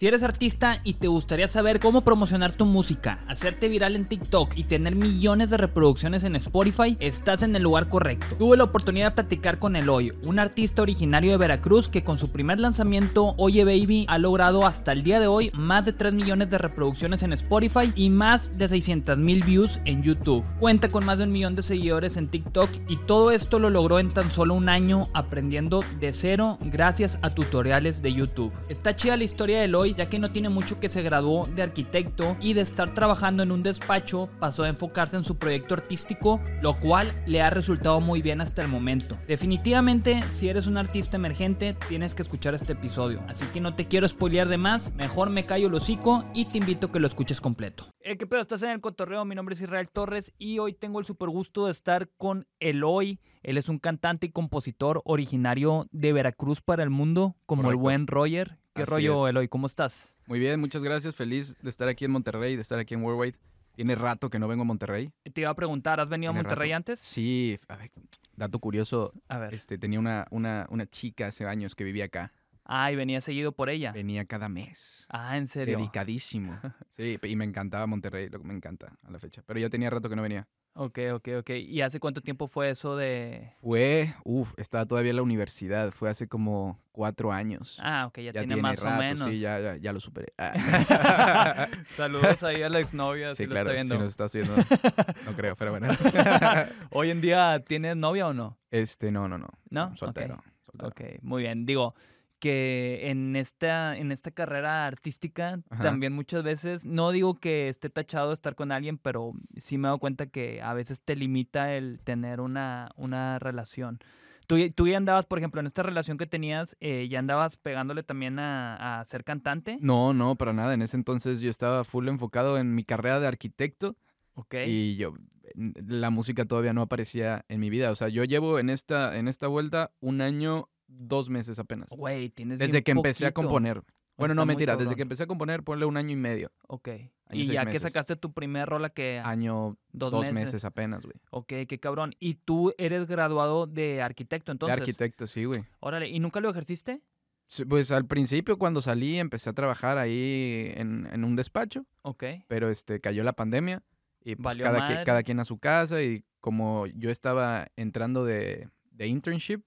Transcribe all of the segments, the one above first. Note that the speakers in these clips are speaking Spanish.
Si eres artista y te gustaría saber cómo promocionar tu música, hacerte viral en TikTok y tener millones de reproducciones en Spotify, estás en el lugar correcto. Tuve la oportunidad de platicar con Eloy, un artista originario de Veracruz que con su primer lanzamiento, Oye Baby, ha logrado hasta el día de hoy más de 3 millones de reproducciones en Spotify y más de 600 mil views en YouTube. Cuenta con más de un millón de seguidores en TikTok y todo esto lo logró en tan solo un año aprendiendo de cero gracias a tutoriales de YouTube. Está chida la historia de Eloy ya que no tiene mucho que se graduó de arquitecto y de estar trabajando en un despacho pasó a enfocarse en su proyecto artístico, lo cual le ha resultado muy bien hasta el momento. Definitivamente, si eres un artista emergente, tienes que escuchar este episodio, así que no te quiero spoilear de más, mejor me callo el hocico y te invito a que lo escuches completo. Eh, ¿Qué pedo? Estás en el cotorreo, mi nombre es Israel Torres y hoy tengo el super gusto de estar con Eloy. Él es un cantante y compositor originario de Veracruz para el mundo, como el buen Roger. ¿Qué Así rollo, es. Eloy? ¿Cómo estás? Muy bien, muchas gracias. Feliz de estar aquí en Monterrey, de estar aquí en Worldwide. Tiene rato que no vengo a Monterrey. Te iba a preguntar, ¿has venido a Monterrey rato. antes? Sí, a ver, dato curioso. A ver. Este, tenía una, una, una chica hace años que vivía acá. Ah, y venía seguido por ella. Venía cada mes. Ah, ¿en serio? Dedicadísimo. Sí, y me encantaba Monterrey, lo que me encanta a la fecha. Pero ya tenía rato que no venía. Ok, ok, ok. ¿Y hace cuánto tiempo fue eso de...? Fue, uff, estaba todavía en la universidad. Fue hace como cuatro años. Ah, ok, ya, ya tiene, tiene más rato, o menos. sí, ya, ya, ya lo superé. Ah. Saludos ahí a la exnovia, si sí, lo claro, si nos estás viendo, no creo, pero bueno. Hoy en día, ¿tienes novia o no? Este, no, no, no. ¿No? Soltero. soltero. Ok, muy bien. Digo que en esta, en esta carrera artística Ajá. también muchas veces, no digo que esté tachado de estar con alguien, pero sí me he dado cuenta que a veces te limita el tener una, una relación. Tú, tú ya andabas, por ejemplo, en esta relación que tenías, eh, ya andabas pegándole también a, a ser cantante. No, no, para nada. En ese entonces yo estaba full enfocado en mi carrera de arquitecto Ok. y yo la música todavía no aparecía en mi vida. O sea, yo llevo en esta en esta vuelta un año, dos meses apenas. Güey, tienes Desde bien que empecé a componer. Bueno, Está no mentira, desde que empecé a componer, ponle un año y medio. Ok. Año, y ya que meses. sacaste tu primer rola que... Año, Dos dos, meses. meses. apenas, güey. Ok, qué cabrón. Y tú eres graduado de arquitecto, entonces. de arquitecto, sí, güey. Órale, ¿y nunca lo ejerciste? Sí, Pues al principio cuando salí empecé a trabajar ahí en, en un despacho, Ok. pero este cayó la pandemia y pues, cada, quien, cada quien a su casa y como yo estaba entrando de, de internship,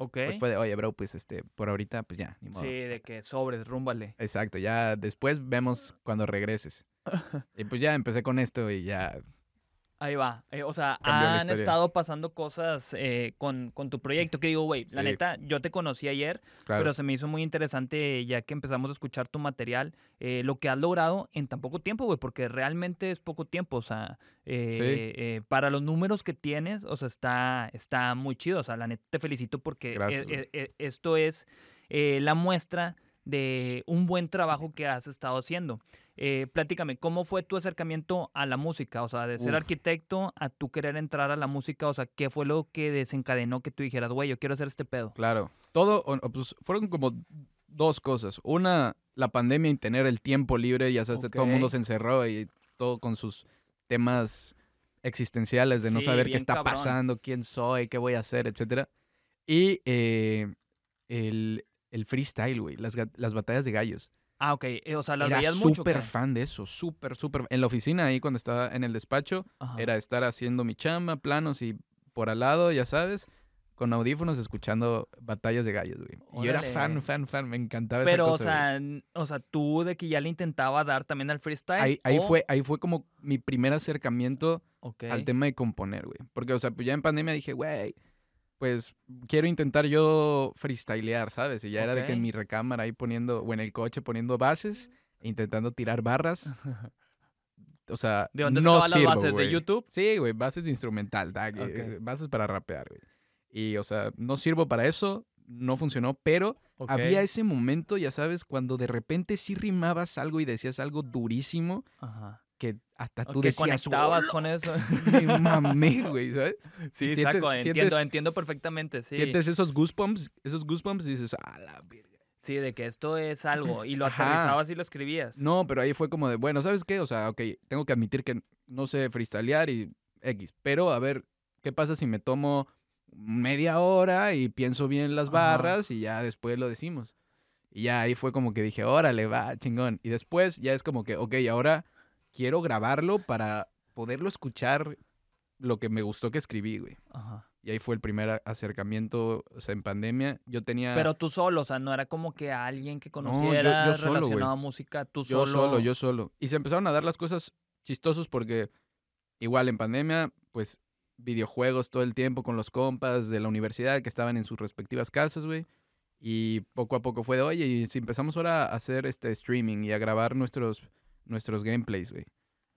Ok. pues fue de, oye, bro, pues este, por ahorita, pues ya, ni modo. sí, de que sobres, rúmbale. Exacto, ya después vemos cuando regreses. y pues ya empecé con esto y ya, Ahí va. Eh, o sea, Cambió han estado pasando cosas eh, con, con tu proyecto. Que digo, güey, la Sí. neta, yo te conocí ayer, claro, pero se me hizo muy interesante ya que empezamos a escuchar tu material, eh, lo que has logrado en tan poco tiempo, güey, porque realmente es poco tiempo. O sea, eh, eh, para los números que tienes, o sea, está, está muy chido. O sea, la neta te felicito porque Gracias, güey. eh, eh, esto es la muestra de un buen trabajo que has estado haciendo. Eh, platícame, ¿cómo fue tu acercamiento a la música? O sea, de ser Uf. arquitecto a tú querer entrar a la música, o sea, ¿qué fue lo que desencadenó que tú dijeras, güey, yo quiero hacer este pedo? claro. Todo, pues, fueron como dos cosas. Una, la pandemia y tener el tiempo libre, ya sabes, todo el mundo se encerró y todo con sus temas existenciales de no Sí, saber qué está cabrón. pasando, quién soy, qué voy a hacer, etcétera. Y eh, el, el freestyle, güey, las, las batallas de gallos. Ah, ok, eh, o sea, las Era veías mucho. súper fan de eso, súper, súper. En la oficina, ahí cuando estaba en el despacho, Ajá. era estar haciendo mi chamba, planos y por al lado, ya sabes, con audífonos escuchando batallas de gallos, güey. Y yo era Órale. fan, fan, fan, me encantaba Pero, esa o cosa. güey. sea, o sea, tú de que ya le intentaba dar también al freestyle. Ahí, ahí o- fue, ahí fue como mi primer acercamiento al tema de componer, güey. Porque, o sea, pues ya en pandemia dije, güey, pues quiero intentar yo freestylear, ¿sabes? Y ya era de que en mi recámara ahí poniendo, o en el coche poniendo bases, intentando tirar barras. O sea, ¿De dónde no sacaban las sirvo, bases? ¿De. YouTube? Sí, güey, bases de instrumental, tag, eh, bases para rapear, güey. Y, o sea, no sirvo para eso, no funcionó, pero había ese momento, ya sabes, cuando de repente sí rimabas algo y decías algo durísimo Ajá. Que hasta tú que decías, conectabas "Hola". con eso. Me mamé, güey, ¿sabes? sí, Sientes- saco, entiendo, sientes- entiendo perfectamente, sí. Sientes esos goosebumps, esos goosebumps y dices, ah, la verga. Sí, de que esto es algo. Y lo Ajá. aterrizabas y lo escribías. No, pero ahí fue como de, bueno, ¿sabes qué? O sea, ok, tengo que admitir que no sé freestylear y X, pero a ver, ¿qué pasa si me tomo media hora y pienso bien las Ajá. barras y ya después lo decimos? Y ya ahí fue como que dije, órale, va, chingón. Y después ya es como que, ok, ahora quiero grabarlo para poderlo escuchar lo que me gustó que escribí, güey. Ajá. Y ahí fue el primer acercamiento, o sea, en pandemia. Yo tenía... Pero tú solo, o sea, no era como que alguien que yo- yo conociera solo, güey. relacionado a música, tú yo solo. solo, yo solo. Y se empezaron a dar las cosas chistosos porque igual en pandemia, pues videojuegos todo el tiempo con los compas de la universidad que estaban en sus respectivas casas, güey. Y poco a poco fue de, oye, y si empezamos ahora a hacer este streaming y a grabar nuestros, nuestros gameplays, güey.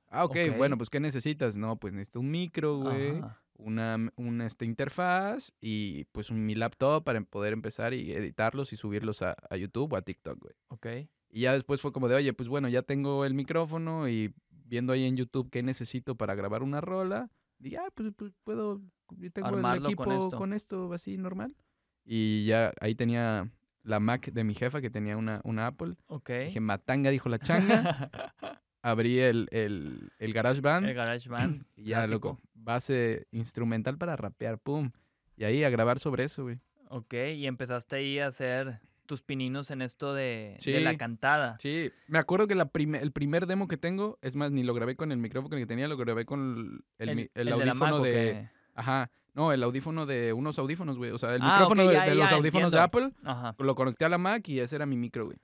Ah, ok, Ok. bueno, pues ¿qué necesitas? No, pues necesito un micro, güey, una, una este, interfaz y pues un, mi laptop para poder empezar y editarlos y subirlos a, a YouTube o a TikTok, güey. Ok. Y ya después fue como de, oye, pues bueno, ya tengo el micrófono y viendo ahí en YouTube qué necesito para grabar una rola. Dije, ah, pues, pues, puedo, yo tengo Armarlo el con equipo esto. con esto. así normal. Y ya ahí tenía la Mac de mi jefa que tenía una, una Apple. Ok. Dije, matanga, dijo la changa. Abrí el, el, el GarageBand El GarageBand. y ya, clásico. loco, base instrumental para rapear, pum. Y ahí a grabar sobre eso, güey. Ok, y empezaste ahí a hacer tus pininos en esto de, de Sí. la cantada. Sí, me acuerdo que la prime- el primer demo que tengo, es más, ni lo grabé con el micrófono que tenía, lo grabé con el, el mi- el de la Mac, audífono ¿o de... qué? Ajá, no, el audífono de unos audífonos, güey. O sea, el Ah, micrófono de, ya, de los ya, audífonos de. Apple, Ajá, lo conecté a la Mac y ese era mi micro, güey.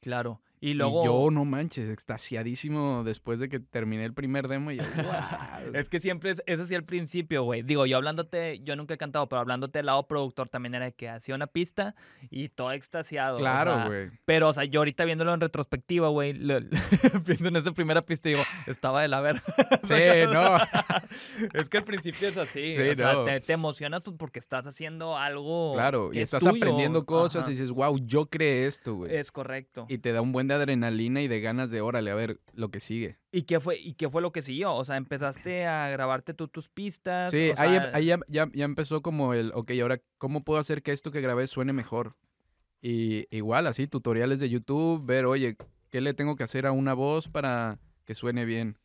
claro. Y Y, luego... yo, no manches, extasiadísimo después de que terminé el primer demo y yo, "Guau". Es que siempre es, eso sí al principio, güey. Digo, yo hablándote, yo nunca he cantado, pero hablándote del lado productor también era que hacía una pista y todo extasiado. o Claro, sea, güey. Pero, o sea, yo ahorita viéndolo en retrospectiva, güey, viendo en esa primera pista, digo, estaba de la verga. Sí, no. es que al principio es así. Sí, o sea, no. te, te emocionas pues, porque estás haciendo algo. Claro, que y es estás tuyo. aprendiendo cosas Ajá. y dices, wow, yo creé esto, güey. Es correcto. Y te da un buen de adrenalina y de ganas de, órale, a ver lo que sigue. ¿Y qué fue, y qué fue lo que siguió? O sea, empezaste a grabarte tú tus pistas. Sí, o ahí, sea, ahí ya, ya- ya empezó como el, ok, ahora, ¿cómo puedo hacer que esto que grabé suene mejor? Y igual, así, tutoriales de YouTube, ver, oye, ¿qué le tengo que hacer a una voz para que suene bien?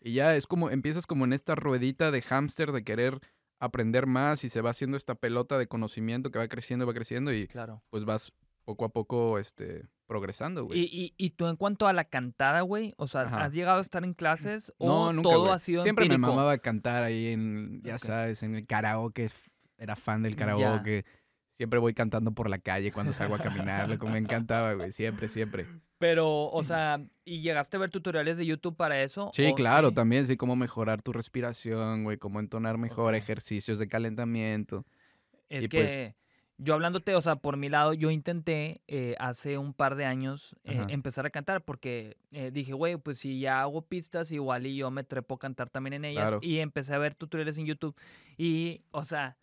Y ya es como, empiezas como en esta ruedita de hámster de querer aprender más y se va haciendo esta pelota de conocimiento que va creciendo, va creciendo y Claro. pues vas poco a poco, este, progresando, güey. Y, y, y tú en cuanto a la cantada, güey, o sea, Ajá. ¿has llegado a estar en clases o No, nunca, todo ha sido Siempre empírico? me mamaba cantar ahí en, ya sabes, en el karaoke. Era fan del Ya. karaoke. Siempre voy cantando por la calle cuando salgo a caminar. loco, me encantaba, güey. Siempre, siempre. Pero, o sea, ¿y llegaste a ver tutoriales de YouTube para eso? Sí, ¿O claro, sí? también. Sí, cómo mejorar tu respiración, güey. Cómo entonar mejor, ejercicios de calentamiento. Es Y que pues- yo hablándote, o sea, por mi lado, yo intenté eh, hace un par de años eh, empezar a cantar porque eh, dije, güey, pues si ya hago pistas, igual y yo me trepo a cantar también en ellas. Claro. Y empecé a ver tutoriales en YouTube. Y, o sea,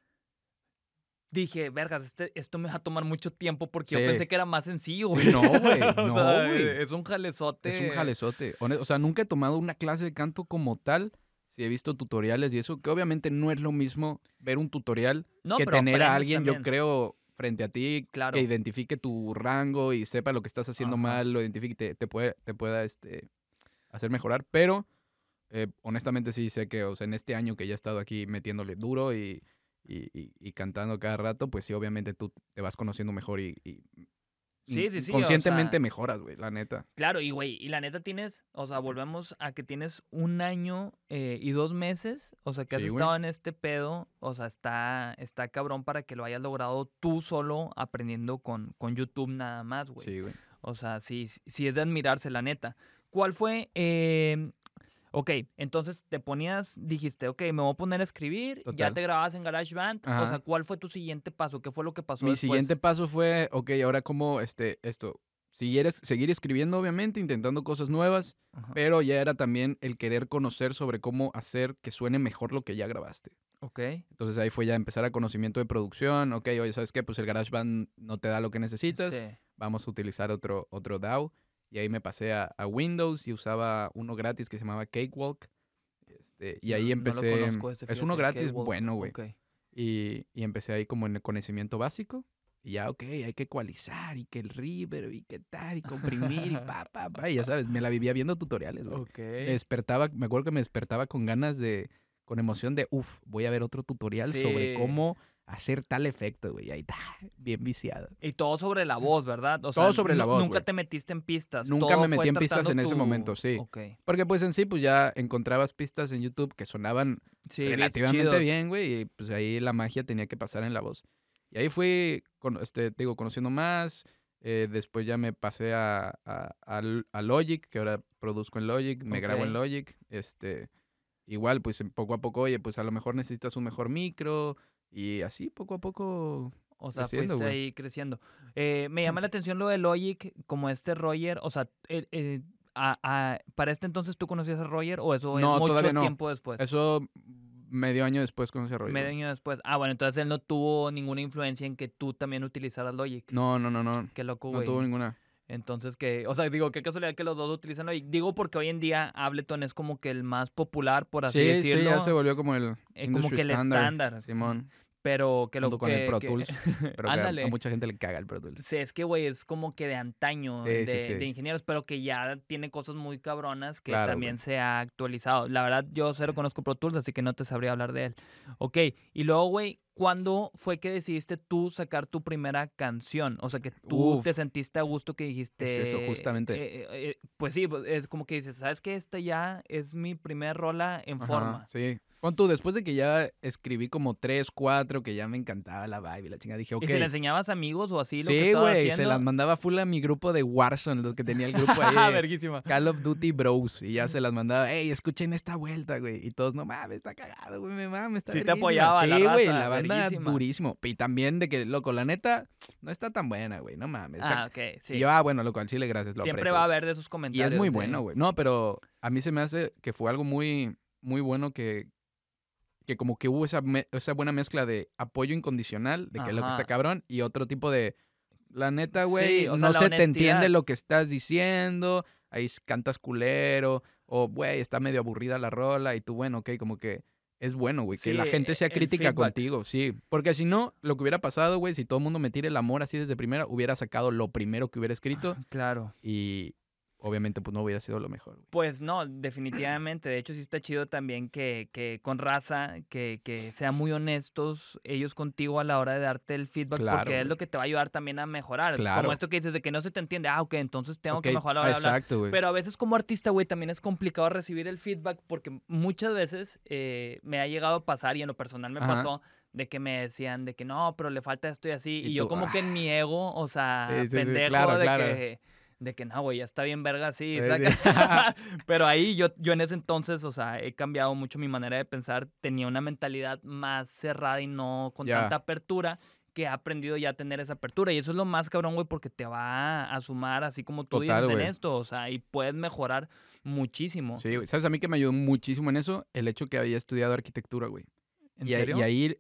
dije, vergas, este, esto me va a tomar mucho tiempo porque Sí. yo pensé que era más sencillo, güey. Sí, no, güey. O No, sea, güey. Es un jalezote. Es un jalezote. O sea, nunca he tomado una clase de canto como tal. Sí he visto tutoriales y eso, que obviamente no es lo mismo ver un tutorial No, que tener a alguien, yo creo, frente a ti, Claro. que identifique tu rango y sepa lo que estás haciendo Ajá. mal, lo identifique y te, te puede, te pueda este, hacer mejorar. Pero, eh, honestamente, sí sé que, o sea, en este año que ya he estado aquí metiéndole duro y, y, y- y cantando cada rato, pues sí, obviamente tú te vas conociendo mejor y, Sí, sí, sí, o conscientemente sea- mejoras, güey, la neta. Claro, y güey, y la neta tienes, o sea, volvemos a que tienes un año eh, y dos meses, o sea, que has Sí, estado en este pedo, o sea, está, está cabrón para que lo hayas logrado tú solo aprendiendo con, con YouTube nada más, güey. Sí, güey. O sea, sí, sí es de admirarse, la neta. ¿Cuál fue? eh, ok, entonces te ponías, dijiste, ok, me voy a poner a escribir, ya te grababas en GarageBand, o Ajá. sea, ¿cuál fue tu siguiente paso? ¿Qué fue lo que pasó Mi después? siguiente paso fue, ok, ahora cómo, este, esto, siguieres, seguir escribiendo, obviamente, intentando cosas nuevas, Ajá, pero ya era también el querer conocer sobre cómo hacer que suene mejor lo que ya grabaste. Ok, Entonces ahí fue ya empezar a conocimiento de producción, ok, oye, ¿sabes qué? Pues el GarageBand no te da lo que necesitas, sí. vamos a utilizar otro, otro DAW. Y ahí me pasé a, a Windows y usaba uno gratis que se llamaba Cakewalk. Este, y ahí No- no lo empecé. conozco ese, es uno gratis Cakewalk, bueno, güey. ok. Y, y empecé ahí como en el conocimiento básico. Y ya, ok, hay que ecualizar y que el reverb y que tal, y comprimir y pa, pa, pa. Y ya sabes, me la vivía viendo tutoriales, güey. Ok. Me despertaba, me acuerdo que me despertaba con ganas de, con emoción de, uff, voy a ver otro tutorial sobre Sí. cómo hacer tal efecto, güey. Ahí está, bien viciado. Y todo sobre la voz, ¿verdad? O Todo sobre la voz, Nunca güey. te metiste en pistas. Nunca todo me metí en pistas en ese momento, sí. Ok. Porque pues en sí, pues ya encontrabas pistas en YouTube que sonaban Sí, relativamente bien, güey. Y pues ahí la magia tenía que pasar en la voz. Y ahí fui, con, este, te digo, conociendo más. eh, después ya me pasé a, a, a- Logic, que ahora produzco en Logic, me grabo en. Logic. Este, igual, pues poco a poco, oye, pues a lo mejor necesitas un mejor micro. Y así, poco a poco. O sea, creciendo, fuiste ahí creciendo. Eh, me llama la atención lo de Logic, como este Roger. O sea, eh, eh, a- a- ¿para este entonces tú conocías a Roger o eso es No, mucho todavía no. tiempo después? Eso medio año después conocí a Roger, Medio año después. Ah, bueno, entonces él no tuvo ninguna influencia en que tú también utilizaras Logic. No, no, no, no. Qué loco, No güey. tuvo ninguna. Entonces, que, o sea, digo, qué casualidad que los dos utilizan Logic. Digo porque hoy en día Ableton es como que el más popular, por así sí, decirlo. sí, ya se volvió como el eh, como que el estándar. Simón, Pero que lo junto con que, el Pro que- Tools. Pero que a- mucha gente le caga el Pro Tools. Sí, es que, güey, es como que de antaño, Sí, de, sí, sí. de ingenieros, pero que ya tiene cosas muy cabronas que Claro, también se ha actualizado. La verdad, yo cero conozco Pro Tools, así que no te sabría hablar de él. Ok, y luego, güey, ¿cuándo fue que decidiste tú sacar tu primera canción? O sea, que tú Uf. te sentiste a gusto que dijiste... eso, justamente. eh, eh, eh, pues sí, pues, es como que dices, ¿sabes qué? Esta ya es mi primera rola en Ajá, forma. Sí. Pon tú, después de que ya escribí como tres, cuatro, que ya me encantaba la vibe y la chingada, dije, ok. ¿Y se le enseñabas a amigos o así lo que sí, estabas güey, se las mandaba full a mi grupo de Warzone, los que tenía el grupo ahí. Ah, de verguísima. Call of Duty Bros. Y ya se las mandaba, hey, escuchen esta vuelta, güey. Y todos, no mames, está cagado, güey, me mames, está Sí te verguísima". apoyaba la Sí, güey, la banda verguísima. durísimo. Y también de que, loco, la neta, no está tan buena, güey, no mames. está- Ah, ok, sí. Y yo, ah, bueno, loco, al chile, gracias, lo Siempre aprecio, va a güey". haber de esos Y comentarios. es muy de- bueno, güey. No, pero a mí se me hace que fue algo muy, muy bueno que, que como que hubo esa, me- esa buena mezcla de apoyo incondicional, de que lo que está cabrón, y otro tipo de, la neta, güey, Sí, o sea, no se te entiende lo que estás diciendo, ahí cantas culero, o, güey, está medio aburrida la rola, y tú, bueno, ok, como que es bueno, güey, que la gente sea el crítica contigo, sí. Porque si no, lo que hubiera pasado, güey, si todo el mundo me tira el amor así desde primera, hubiera sacado lo primero que hubiera escrito, Claro. y obviamente pues no hubiera sido lo mejor, güey. Pues no, definitivamente. De hecho, sí está chido también que, que con raza, que, que sean muy honestos ellos contigo a la hora de darte el feedback, Claro, porque es lo que te va a ayudar también a mejorar. Claro. Como esto que dices de que no se te entiende. Ah, ok, entonces tengo que mejorar la hora de hablar. Exacto, güey. Pero a veces como artista, güey, también es complicado recibir el feedback porque muchas veces eh, me ha llegado a pasar y en lo personal me Ajá. pasó de que me decían de que no, pero le falta esto y así. Y, Y yo como que en mi ego, o sea, Sí, sí, sí, pendejo claro, de claro. que... De que no, güey, ya está bien verga así, Sí, saca. Pero ahí yo, yo en ese entonces, o sea, he cambiado mucho mi manera de pensar. Tenía una mentalidad más cerrada y no con tanta apertura que he aprendido ya a tener esa apertura. Y eso es lo más cabrón, güey, porque te va a sumar, así como tú Total, dices en güey. esto. O sea, y puedes mejorar muchísimo. Sí, güey. ¿Sabes a mí que me ayudó muchísimo en eso? El hecho que había estudiado arquitectura, güey. ¿En y, serio? y ahí,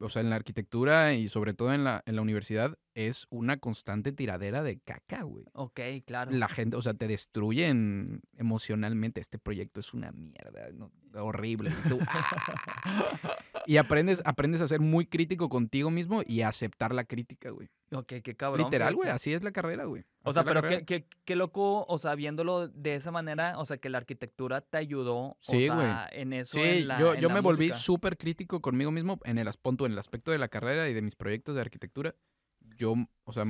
o sea, en la arquitectura y sobre todo en la, en la universidad, es una constante tiradera de caca, güey. Ok, claro. La gente, o sea, te destruyen emocionalmente. Este proyecto es una mierda, ¿no? horrible. Y, tú, "Ah". Y aprendes, aprendes a ser muy crítico contigo mismo y a aceptar la crítica, güey. Ok, qué cabrón. Literal, güey, así es la carrera, güey. O sea, pero qué, qué, qué loco, o sea, viéndolo de esa manera, o sea, que la arquitectura te ayudó, Sí, o güey. sea, en eso, Sí, en la, yo, en yo la me volví súper crítico conmigo mismo en el, en el aspecto de la carrera y de mis proyectos de arquitectura. Yo, o sea,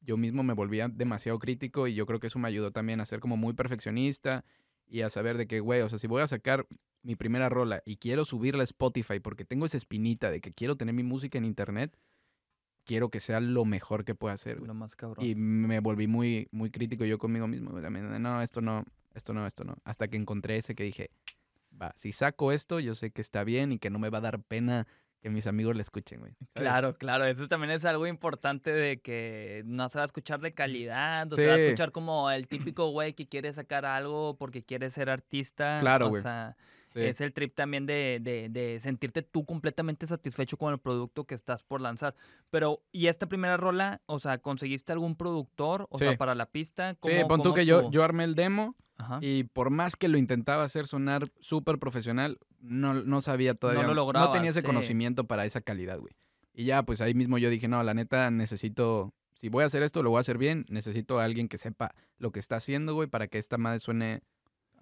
yo mismo me volvía demasiado crítico y yo creo que eso me ayudó también a ser como muy perfeccionista y a saber de que, güey, o sea, si voy a sacar mi primera rola y quiero subirla a Spotify porque tengo esa espinita de que quiero tener mi música en internet, quiero que sea lo mejor que pueda hacer. Lo más cabrón. Y me volví muy, muy crítico yo conmigo mismo. No, esto no, esto no, esto no. Hasta que encontré ese que dije, va, si saco esto, yo sé que está bien y que no me va a dar pena que mis amigos le escuchen, güey. Claro, claro, eso también es algo importante de que no se va a escuchar de calidad, o se va a Sí. escuchar como el típico güey que quiere sacar algo porque quiere ser artista. Claro, o güey. sea, Sí. es el trip también de, de, de sentirte tú completamente satisfecho con el producto que estás por lanzar. Pero, ¿y esta primera rola? O sea, ¿conseguiste algún productor? O sea, Sí. para la pista. Sí, ¿Cómo- pon tú cómo que yo, yo armé el demo Ajá. y por más que lo intentaba hacer sonar súper profesional, no, no sabía todavía. lo No lograbas, tenía ese sí. conocimiento para esa calidad, güey. Y ya, pues ahí mismo yo dije, no, la neta necesito, si voy a hacer esto, lo voy a hacer bien, necesito a alguien que sepa lo que está haciendo, güey, para que esta madre suene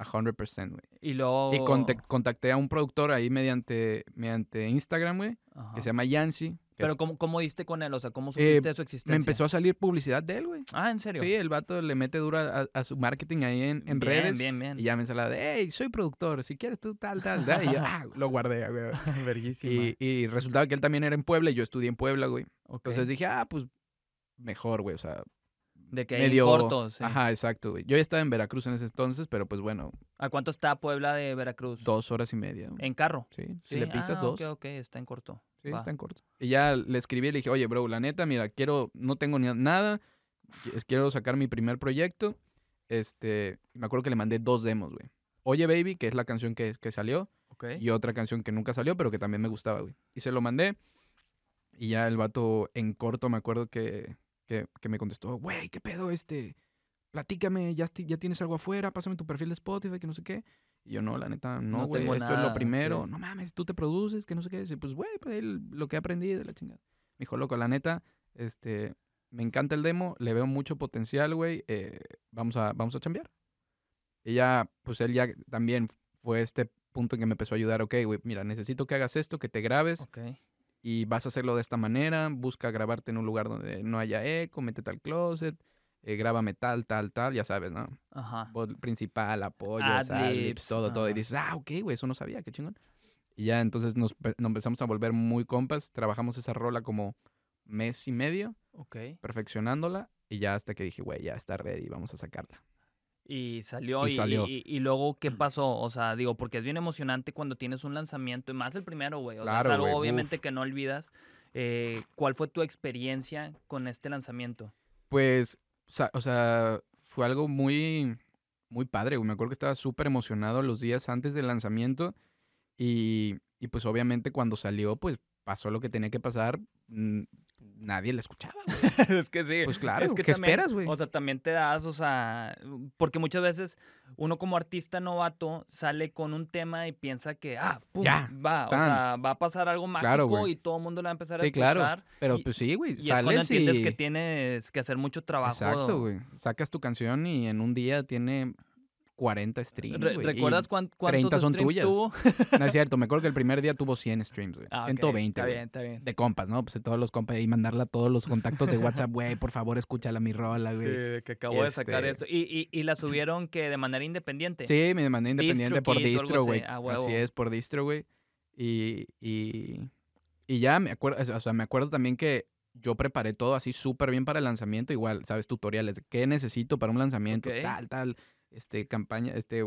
100%, güey. Y luego... Y contac- contacté a un productor ahí mediante, mediante Instagram, güey, que se llama Yancy. Pero es- ¿cómo, ¿cómo diste con él? O sea, ¿cómo supiste de su existencia? me empezó a salir publicidad de él, güey. Ah, ¿en serio? Sí, el vato le mete duro a, a su marketing ahí en, en bien, redes. Bien, bien, Y ya me sale de, hey, soy productor, si quieres tú tal, tal, tal. Y yo, ah, lo guardé, güey. Verguísima. Y, y resultaba que él también era en Puebla y yo estudié en Puebla, güey. Entonces dije, ah, pues mejor, güey. O sea, de que medio... en corto, sí. Ajá, exacto, güey. Yo ya estaba en Veracruz en ese entonces, pero pues bueno, ¿A cuánto está Puebla de Veracruz? dos horas y media. güey. En carro. Sí, si Sí, le pisas ah, dos. Ok, ok, está en corto. Sí, Va. está en corto. Y ya le escribí y le dije, oye, bro, la neta, mira, quiero, no tengo ni nada, qui- quiero sacar mi primer proyecto. Este, me acuerdo que le mandé dos demos, güey. Oye, baby, que es la canción que, que salió, Ok. y otra canción que nunca salió, pero que también me gustaba, güey. Y se lo mandé. Y ya el vato en corto me acuerdo que, que, que me contestó, güey, ¿qué pedo este? Platícame, ya, ya tienes algo afuera, pásame tu perfil de Spotify, que no sé qué. Y yo, no, la neta, no, No güey, tengo esto es nada, lo primero. sí. No mames, tú te produces, que no sé qué. Y pues, güey, pues lo que he aprendido de la chingada. Me dijo, loco, la neta, este, me encanta el demo, le veo mucho potencial, güey, eh, vamos, a, vamos a chambear. Y ya, pues él ya también fue este punto en que me empezó a ayudar, ok, güey, mira, necesito que hagas esto, que te grabes Ok. Y vas a hacerlo de esta manera, busca grabarte en un lugar donde no haya eco, métete al closet, eh, grábame tal, tal, tal, ya sabes, ¿no? Ajá. Voz principal, apoyo, Adlibs, todo, todo. Y dices, ah, ok, güey, eso no sabía, qué chingón. Y ya entonces nos, pe- nos empezamos a volver muy compas, trabajamos esa rola como mes y medio, perfeccionándola, y ya hasta que dije, güey, ya está ready, vamos a sacarla. Y salió Y y, salió. y- y luego, ¿qué pasó? O sea, digo, porque es bien emocionante cuando tienes un lanzamiento, y más el primero, güey. O sea, Claro, es algo obviamente uf. que no olvidas. Eh, ¿Cuál fue tu experiencia con este lanzamiento? Pues, o sea, o sea, fue algo muy, muy padre, güey. Me acuerdo que estaba súper emocionado los días antes del lanzamiento y, y pues obviamente cuando salió, pues pasó lo que tenía que pasar. Nadie la escuchaba, güey. es que sí. Pues claro, es que ¿qué también, esperas, güey? O sea, también te das, o sea, porque muchas veces uno como artista novato sale con un tema y piensa que, ah, pum, Ya, va, o sea, va a pasar algo mágico Claro, y todo el mundo lo va a empezar a Sí, claro. escuchar. Pero y- pues sí, güey, Y es cuando sales entiendes y... que tienes que hacer mucho trabajo. Exacto, güey. Sacas tu canción y en un día tiene 40 streams, Re-. ¿Recuerdas cuán- cuántos 30 son streams tuyas. tuvo? No es cierto, me acuerdo que el primer día tuvo 100 streams, güey. Ah, ok, 120, Está güey. bien, está bien. De compas, ¿no? Pues de todos los compas y mandarla a todos los contactos de WhatsApp, güey, por favor, escúchala mi rola, Sí, güey. de que acabo de sacar Este- esto. ¿Y, y, y la subieron que de manera independiente? Sí, me mandé independiente por distro, güey. Así es, por distro, güey. Y, y, y ya me acuerdo, o sea, me acuerdo también que yo preparé todo así súper bien para el lanzamiento. Igual, ¿sabes? Tutoriales. de ¿Qué necesito para un lanzamiento? Tal, tal. Este, campaña, este,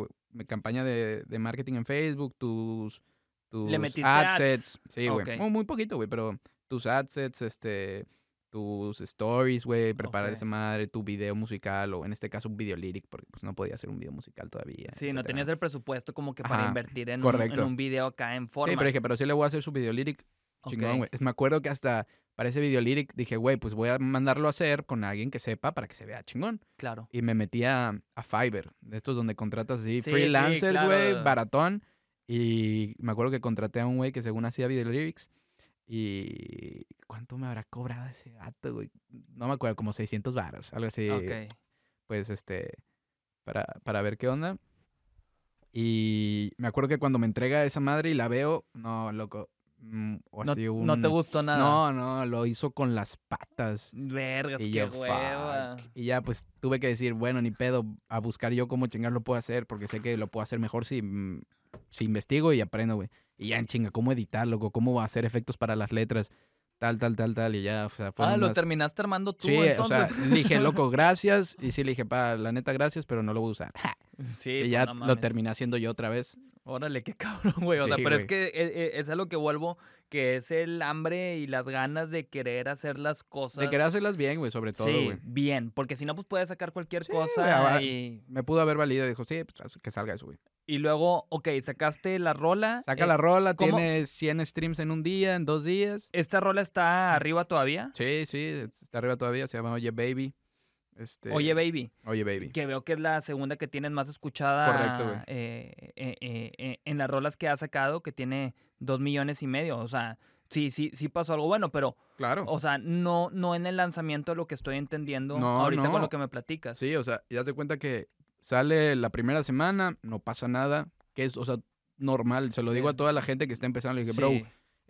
campaña de, de marketing en Facebook, tus, tus Le metiste ads. adsets. Sí, güey. Muy, muy poquito, güey, pero tus adsets, este, tus stories, güey, preparar esa madre, tu video musical, o en este caso un video lyric, porque pues no podía hacer un video musical todavía. Sí, no tenías el presupuesto como que para Ajá, invertir en un, en correcto. un video acá en forma. Sí, pero dije, pero sí le voy a hacer su video lyric chingón, güey. Me acuerdo que hasta para ese video lyric dije, güey, pues voy a mandarlo a hacer con alguien que sepa para que se vea chingón. Claro. Y me metí a, a Fiverr, de estos donde contratas así Sí, sí, freelancers, claro. güey, baratón. Y me acuerdo que contraté a un güey que según hacía video lyrics. Y ¿cuánto me habrá cobrado ese gato, güey? No me acuerdo, como 600 baros, algo así. Ok. Pues este, para, para ver qué onda. Y me acuerdo que cuando me entrega esa madre y la veo, no, loco. Mm, o No, así un- no te gustó nada. No, no, lo hizo con las patas. Vergas, Y qué yo, hueva. fuck. Y ya pues tuve que decir, bueno, ni pedo, a buscar yo cómo chingar lo puedo hacer, porque sé que lo puedo hacer mejor si, mm, si investigo y aprendo, güey. Y ya en chinga, cómo editar, loco, cómo hacer efectos para las letras, tal, tal, tal, tal, y ya, o sea, Ah, fueron lo unas- terminaste armando tú Sí, o sea, dije, loco, gracias, y sí le dije, pa, la neta, gracias, pero no lo voy a usar. sí, y pues, ya no lo terminé haciendo yo otra vez. Órale, qué cabrón, güey. O sea, pero es que eh, eh, es a lo que vuelvo, que es el hambre y las ganas de querer hacer las cosas. De querer hacerlas bien, güey, sobre todo, sí, güey. bien, porque si no, pues puedes sacar cualquier Sí, cosa y, Me pudo haber valido, dijo, sí, pues que salga eso, güey. y luego, ok, sacaste la rola. Saca eh, la rola, ¿cómo? tiene 100 streams en un día, en dos días. ¿Esta rola está arriba todavía? Sí, sí, está arriba todavía, se llama Oye Baby. Este, Oye, baby. Oye Baby. Que veo que es la segunda que tienes más escuchada Correcto, güey. eh, eh, eh, eh, en las rolas que ha sacado, que tiene dos millones y medio. O sea, sí, sí, sí pasó algo bueno, pero, Claro. o sea, no, no en el lanzamiento lo que estoy entendiendo No, ahorita no. con lo que me platicas. Sí, o sea, ya te cuenta que sale la primera semana, no pasa nada, que es, o sea, normal. Se lo digo a toda la gente que está empezando. Le dije, bro.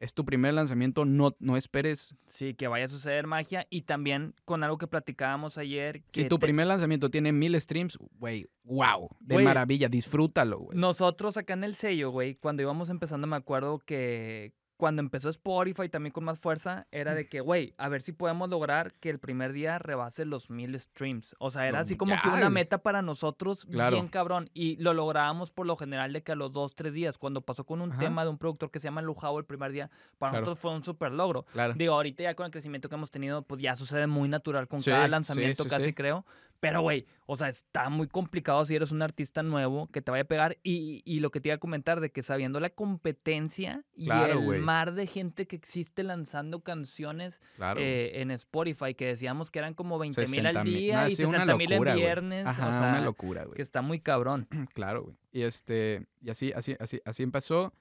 Es tu primer lanzamiento, no, no esperes. Sí, que vaya a suceder magia. Y también con algo que platicábamos ayer. Si que tu te- primer lanzamiento tiene mil streams, güey, wow, de maravilla, disfrútalo, güey. Nosotros acá en el sello, güey, cuando íbamos empezando, me acuerdo que cuando empezó Spotify también con más fuerza, era de que, güey, a ver si podemos lograr que el primer día rebase los mil streams. O sea, era así como que una meta para nosotros Claro. bien cabrón. Y lo lográbamos por lo general de que a los dos, tres días, cuando pasó con un Ajá. tema de un productor que se llama Lujao el primer día, para Claro. nosotros fue un súper logro. Claro. Digo, ahorita ya con el crecimiento que hemos tenido, pues ya sucede muy natural con Sí, cada lanzamiento sí, casi creo. Pero, güey, o sea, está muy complicado si eres un artista nuevo que te vaya a pegar. Y, y lo que te iba a comentar de que sabiendo la competencia y Claro, el mar de gente que existe lanzando canciones Claro. eh, en Spotify, que decíamos que eran como 20 mil 60,000. al día y sí, una 60 mil en viernes. Ajá, o sea, una locura, güey. que está muy cabrón. Claro, güey. Y este, y así, así, así, así empezó.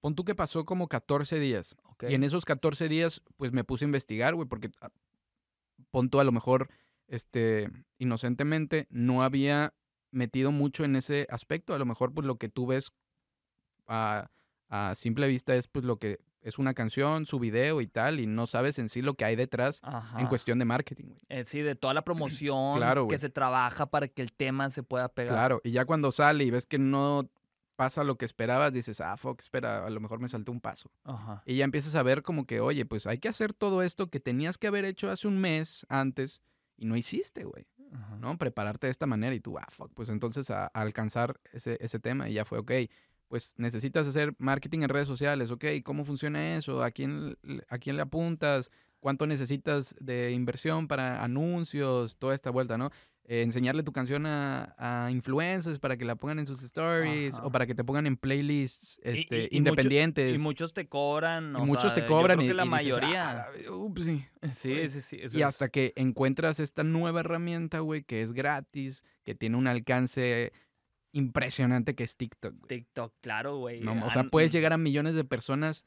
Pon tú que pasó como 14 días. Ok. Y en esos 14 días, pues me puse a investigar, güey, porque ah, pon tú a lo mejor, este, inocentemente, no había metido mucho en ese aspecto. A lo mejor, pues lo que tú ves a, a simple vista es pues lo que es una canción, su video y tal, y no sabes en sí lo que hay detrás Ajá. en cuestión de marketing, güey. Eh, sí, de toda la promoción Claro, que se trabaja para que el tema se pueda pegar. Claro, y ya cuando sale y ves que no pasa lo que esperabas, dices, ah, fuck, espera, a lo mejor me salté un paso. Ajá. Y ya empiezas a ver como que, oye, pues hay que hacer todo esto que tenías que haber hecho hace un mes antes y no hiciste, güey, ajá. ¿no? Prepararte de esta manera y tú, ah, fuck, pues entonces a, a alcanzar ese, ese tema y ya fue, ok, pues necesitas hacer marketing en redes sociales, ok, ¿cómo funciona eso? ¿A quién, a quién le apuntas? ¿Cuánto necesitas de inversión para anuncios? Toda esta vuelta, ¿no? Eh, enseñarle tu canción a, a influencers para que la pongan en sus stories Ajá. o para que te pongan en playlists Y- y- este, y mucho- independientes. Y muchos te cobran. Y o muchos sea, te yo cobran creo y, que la y dices, mayoría. "Ah, ups, sí". sí, sí, sí. eso Y es- hasta que encuentras esta nueva herramienta, güey, que es gratis, que tiene un alcance impresionante que es TikTok, güey. TikTok, claro, güey. No, o sea, puedes llegar a millones de personas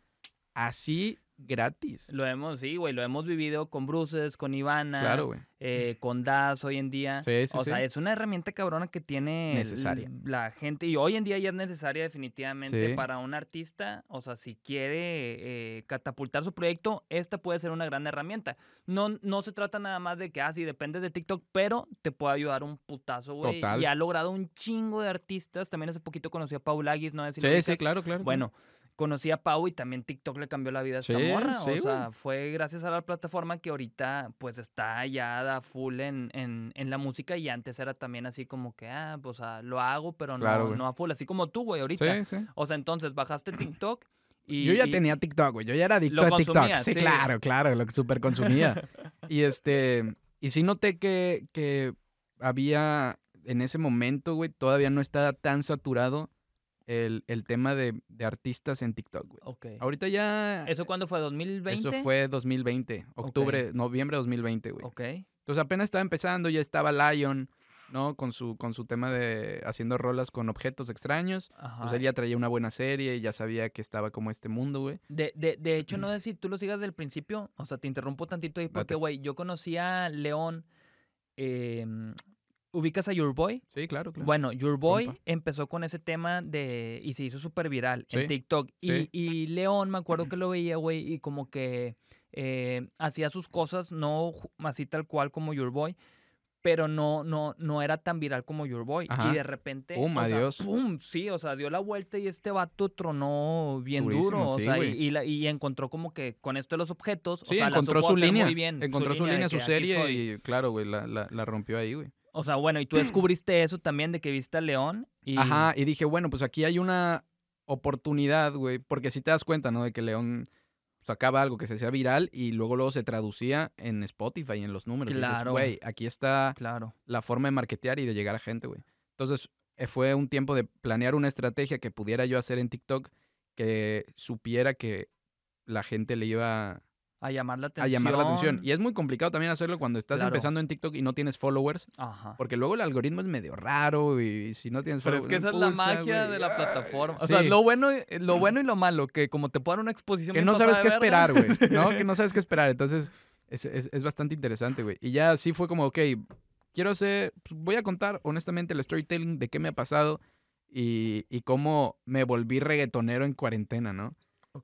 así gratis. Lo hemos, sí, güey, lo hemos vivido con Bruces, con Ivana, Claro, güey. eh, con Das hoy en día. Sí, sí, o sea, es una herramienta cabrona que tiene Necesaria. la gente y hoy en día ya es necesaria definitivamente para un artista. O sea, si quiere eh, catapultar su proyecto, esta puede ser una gran herramienta. No, no se trata nada más de que, ah, sí, dependes de TikTok, pero te puede ayudar un putazo, güey. Total. Y ha logrado un chingo de artistas. También hace poquito conocí a Paul Aguis, ¿no? Si Sí, sí, claro, claro. Bueno, conocí a Pau y también TikTok le cambió la vida a esta Sí, morra. sí, o sea, güey. fue gracias a la plataforma que ahorita pues está ya da full en, en, en la música y antes era también así como que, ah, pues ah, lo hago, pero Claro, no, a full, así como tú, güey, ahorita. Sí, sí. O sea, entonces bajaste TikTok y... yo ya y- tenía TikTok, güey. Yo ya era adicto a TikTok. sí. claro, claro, lo que súper consumía. y este, y sí noté que, que había en ese momento, güey, todavía no estaba tan saturado el, el tema de, de artistas en TikTok, güey. Ok. Ahorita ya... ¿Eso cuándo fue? ¿2020? Eso fue 2020, octubre, noviembre de 2020, güey. Ok. Entonces apenas estaba empezando, ya estaba Lion, ¿no? Con su, con su tema de haciendo rolas con objetos extraños. Ajá. Pues él ya traía una buena serie y ya sabía que estaba como este mundo, güey. De, de, de hecho, no sé si tú lo sigas del principio. O sea, te interrumpo tantito ahí porque, güey, yo conocí a León. eh, ¿Ubicas a Your Boy? Sí, claro, claro. Bueno, Your Boy Compa. empezó con ese tema de. y se hizo súper viral en TikTok. Y, sí. y León, me acuerdo que lo veía, güey, y como que eh, hacía sus cosas, no así tal cual como Your Boy, pero no, no, no era tan viral como Your Boy. Ajá. Y de repente. Pum, sea, adiós. pum, sí, o sea, dio la vuelta y este vato tronó bien Durísimo, duro. O sí, sea, y, la- y encontró como que con esto de los objetos. o sea, la encontró supo su línea. Muy bien, encontró su línea, su serie soy. y claro, güey, la, la, la rompió ahí, güey. O sea, bueno, y tú descubriste eso también de que viste a León. Y... Ajá, y dije, bueno, pues aquí hay una oportunidad, güey, porque si te das cuenta, ¿no? De que León sacaba algo que se hacía viral y luego luego se traducía en Spotify, en los números. Y Claro. güey, aquí está Claro. la forma de marketear y de llegar a gente, güey. Entonces, eh, fue un tiempo de planear una estrategia que pudiera yo hacer en TikTok que supiera que la gente le iba A llamar la a atención. llamar la atención. Y es muy complicado también hacerlo cuando estás Claro. empezando en TikTok y no tienes followers, Ajá. porque luego el algoritmo es medio raro y si no tienes Pero es followers. que no esa es la magia de la plataforma. O sea, lo bueno, y- lo bueno y lo malo, que como te puedan una exposición que no sabes qué esperar, güey, ¿no? Que no sabes qué esperar. Entonces, es, es- es bastante interesante, güey. Y ya así fue como, ok, quiero hacer, pues, voy a contar honestamente el storytelling de qué me ha pasado y, y cómo me volví reggaetonero en cuarentena, ¿no?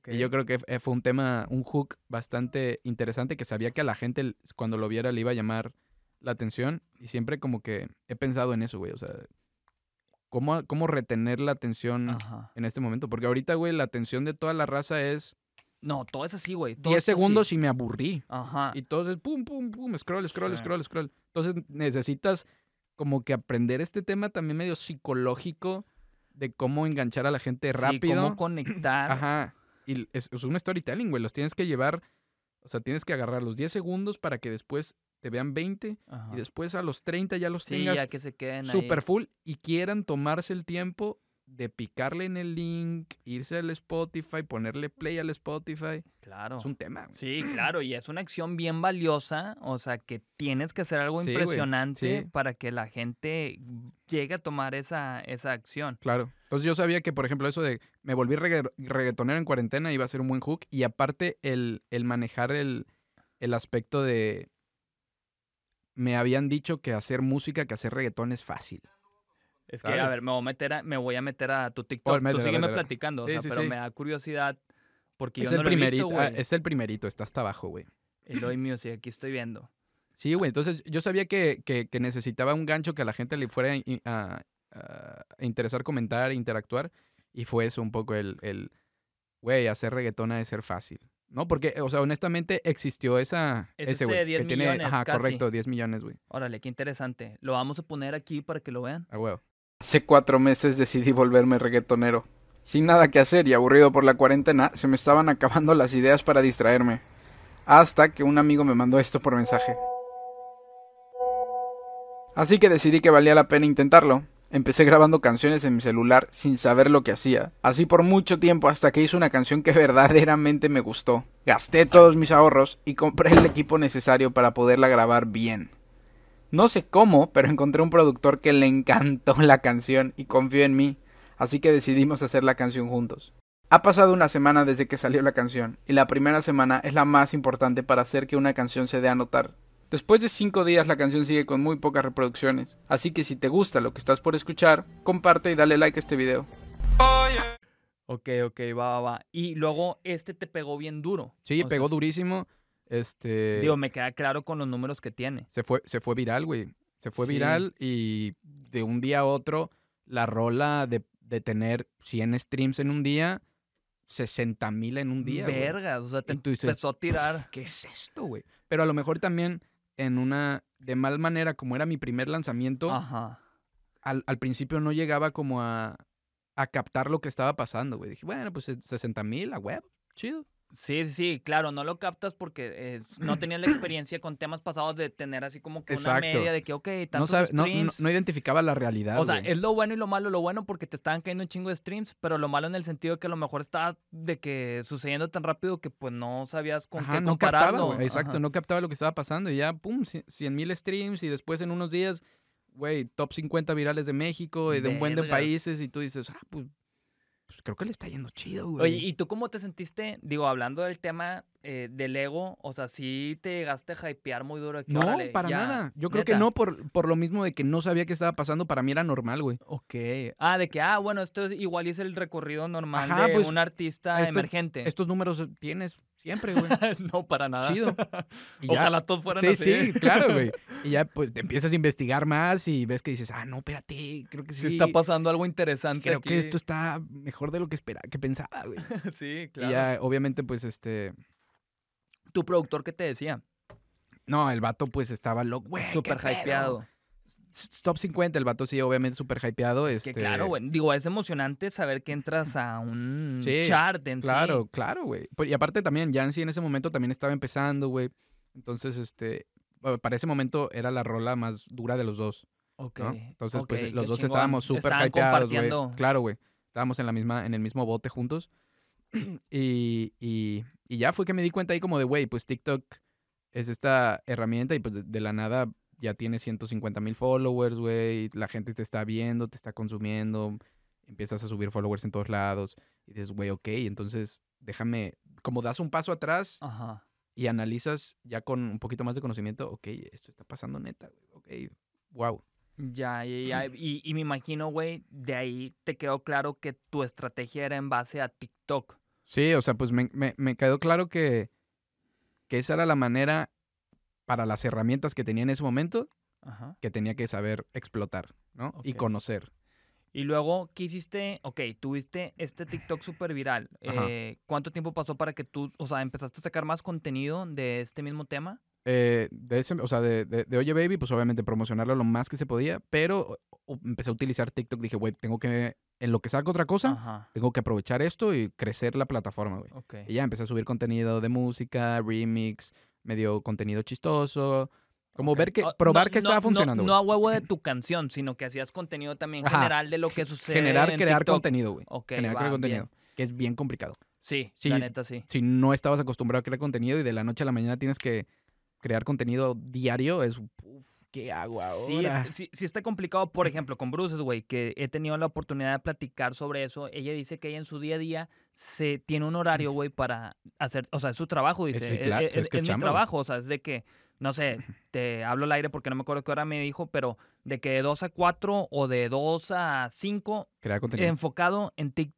Y yo creo que f- fue un tema, un hook bastante interesante que sabía que a la gente cuando lo viera le iba a llamar la atención y siempre como que he pensado en eso, güey, o sea, cómo, cómo retener la atención Ajá. en este momento, porque ahorita, güey, la atención de toda la raza es No, todo es así, güey. todo 10 es así. segundos y me aburrí. Ajá. Y entonces, pum, pum, pum, scroll, scroll, Sí. scroll, scroll. Entonces necesitas como que aprender este tema también medio psicológico de cómo enganchar a la gente Sí, rápido. cómo conectar. Ajá. Y es, es un storytelling, güey. Los tienes que llevar, o sea, tienes que agarrar los 10 segundos para que después te vean 20 Ajá. y después a los 30 ya los Sí, tengas ya que se queden ahí. super full y quieran tomarse el tiempo de picarle en el link, irse al Spotify, ponerle play al Spotify. Claro. Es un tema. güey. Sí, claro, y es una acción bien valiosa, o sea, que tienes que hacer algo Sí, impresionante sí. para que la gente llegue a tomar esa, esa acción. Claro. Entonces yo sabía que, por ejemplo, eso de me volví regga- reggaetonero en cuarentena iba a ser un buen hook. Y aparte, el, el manejar el, el aspecto de. Me habían dicho que hacer música, que hacer reggaetón es fácil. Es que, a ver, me voy a meter a, me voy a, meter a tu TikTok. Tú sígueme platicando, o Sí, sea, sí, pero sí. me da curiosidad porque Es yo el no lo he visto, primerito, ah, es el primerito, está hasta abajo, güey. Eloy Music, aquí estoy viendo. Sí, güey. Entonces yo sabía que, que- que necesitaba un gancho que a la gente le fuera a, a- a interesar, comentar, interactuar. Y fue eso un poco el, el, güey, hacer reggaetón ha de ser fácil. ¿No? Porque, o sea, honestamente existió esa, Es ese, este güey. de 10 que tiene, millones, ajá, casi. correcto, 10 millones, güey. Órale, qué interesante. Lo vamos a poner aquí para que lo vean. A huevo. Hace cuatro meses decidí volverme reggaetonero. Sin nada que hacer y aburrido por la cuarentena, se me estaban acabando las ideas para distraerme. Hasta que un amigo me mandó esto por mensaje. Así que decidí que valía la pena intentarlo. Empecé grabando canciones en mi celular sin saber lo que hacía. Así por mucho tiempo hasta que hice una canción que verdaderamente me gustó. Gasté todos mis ahorros y compré el equipo necesario para poderla grabar bien. No sé cómo, pero encontré un productor que le encantó la canción y confió en mí, así que decidimos hacer la canción juntos. Ha pasado una semana desde que salió la canción, y la primera semana es la más importante para hacer que una canción se dé a notar. Después de cinco días la canción sigue con muy pocas reproducciones, así que si te gusta lo que estás por escuchar, comparte y dale like a este video. Ok, ok, va, va, va. Y luego este te pegó bien duro. Sí, O pegó sea, durísimo. Este. Digo, me queda claro con los números que tiene. se fue, se fue viral, güey. Se fue Sí. viral y de un día a otro, la rola de, de tener 100 streams en un día, 60 mil en un día. güey. Vergas, o sea, te dices, empezó a tirar. ¿Qué es esto, güey? Pero a lo mejor también en una, de mal manera, como era mi primer lanzamiento, Ajá. al, al principio no llegaba como a, a captar lo que estaba pasando, güey. Dije, bueno, pues 60 mil, a huevo, chido. Sí, sí, claro, no lo captas porque eh, no tenías la experiencia con temas pasados de tener así como que una media de que, ok, No, tantos no, no- streams. no identificaba la realidad, o sea, güey. es lo bueno y lo malo. Lo bueno porque te estaban cayendo un chingo de streams, pero lo malo en el sentido que a lo mejor estaba de que sucediendo tan rápido que pues no sabías con Ajá, qué no captaba, compararlo. güey. Exacto, Ajá. no captaba lo que estaba pasando. Y ya, pum, 100 mil streams y después en unos días, güey, top 50 virales de México y de un buen de países. Y tú dices, ah, pues, pues creo que le está yendo chido, güey. Oye, ¿y tú cómo te sentiste? Digo, hablando del tema eh, del ego, o sea, sí te llegaste a hypear muy duro. que, No, órale, para ya, nada. Yo creo que no, por, por lo mismo de que no sabía qué estaba pasando. Para mí era normal, güey. Ok. Ah, de que, ah, bueno, esto es, igual es el recorrido normal Ajá, de pues, un artista esto- emergente. Estos números tienes siempre, güey. no, para nada. Chido. Y ya- Ojalá todos fueran Sí, así. sí, claro, güey. Y ya pues te empiezas a investigar más y ves que dices, ah, no, espérate, creo que sí. Sí está pasando algo interesante Creo aquí. que esto está mejor de lo que esperaba, que pensaba, güey. sí, Y claro. ya, obviamente, pues, este... Tu productor, ¿qué te decía? No, el vato, pues, estaba loco, güey. Súper hypeado. Top 50, el vato sí, obviamente, súper hypeado. Es este... que claro, güey. Digo, es emocionante saber que entras a un Sí, chart en sí. Claro, claro, güey. Y aparte también, Yancy en ese momento también estaba empezando, güey. Entonces, este... Para ese momento era la rola más dura de los dos. Ok. ¿no? Entonces, ok, pues los dos chingón. estábamos súper hypeados, güey. Claro, güey. Estábamos en la misma, en el mismo bote juntos. y, y, y ya fue que me di cuenta ahí como de, güey, pues TikTok es esta herramienta y pues de, de la nada ya tiene 150 mil followers, güey. La gente te está viendo, te está consumiendo. Empiezas a subir followers en todos lados. Y dices, güey, ok, entonces déjame, como das un paso atrás Ajá. y analizas ya con un poquito más de conocimiento, ok, esto está pasando neta, güey, ok, wow. Ya, ya, ya. Y, y me imagino, güey, de ahí te quedó claro que tu estrategia era en base a TikTok. Sí, o sea, pues me, me- me quedó claro que, que esa era la manera para las herramientas que tenía en ese momento Ajá. que tenía que saber explotar, ¿no? Y conocer. Y luego, ¿qué hiciste? Ok, tuviste este TikTok súper viral. Eh, ¿Cuánto tiempo pasó para que tú, o sea, empezaste a sacar más contenido de este mismo tema? Eh, de ese, o sea, de, de, de Oye Baby, pues obviamente promocionarlo lo más que se podía, pero empecé a utilizar TikTok. Dije, güey, tengo que, en lo que saco otra cosa, Ajá. tengo que aprovechar esto y crecer la plataforma, güey. Y ya empecé a subir contenido de música, remix, medio contenido chistoso. Como ver que, probar no- que estaba funcionando, No, a huevo de tu canción, sino que hacías contenido también Ajá. general de lo que sucede. Generar, en crear TikTok. contenido, güey. Ok, Generar, va, crear contenido. bien. Que es bien complicado. Sí, Sí. la neta sí. Si no estabas acostumbrado a crear contenido y de la noche a la mañana tienes que crear contenido diario, es, uf, ¿qué hago ahora? Sí, es- sí, sí está complicado, por ejemplo, con Bruces, güey, que he tenido la oportunidad de platicar sobre eso. Ella dice que ella en su día a día se tiene un horario, güey, para hacer, o sea, es su trabajo, dice. mi cla- es, es que es mi trabajo, o sea, es de que, no sé, te hablo al aire porque no me acuerdo qué hora me dijo, pero de que de 2 a 4 o de 2 a 5 Crear contenido. enfocado en TikTok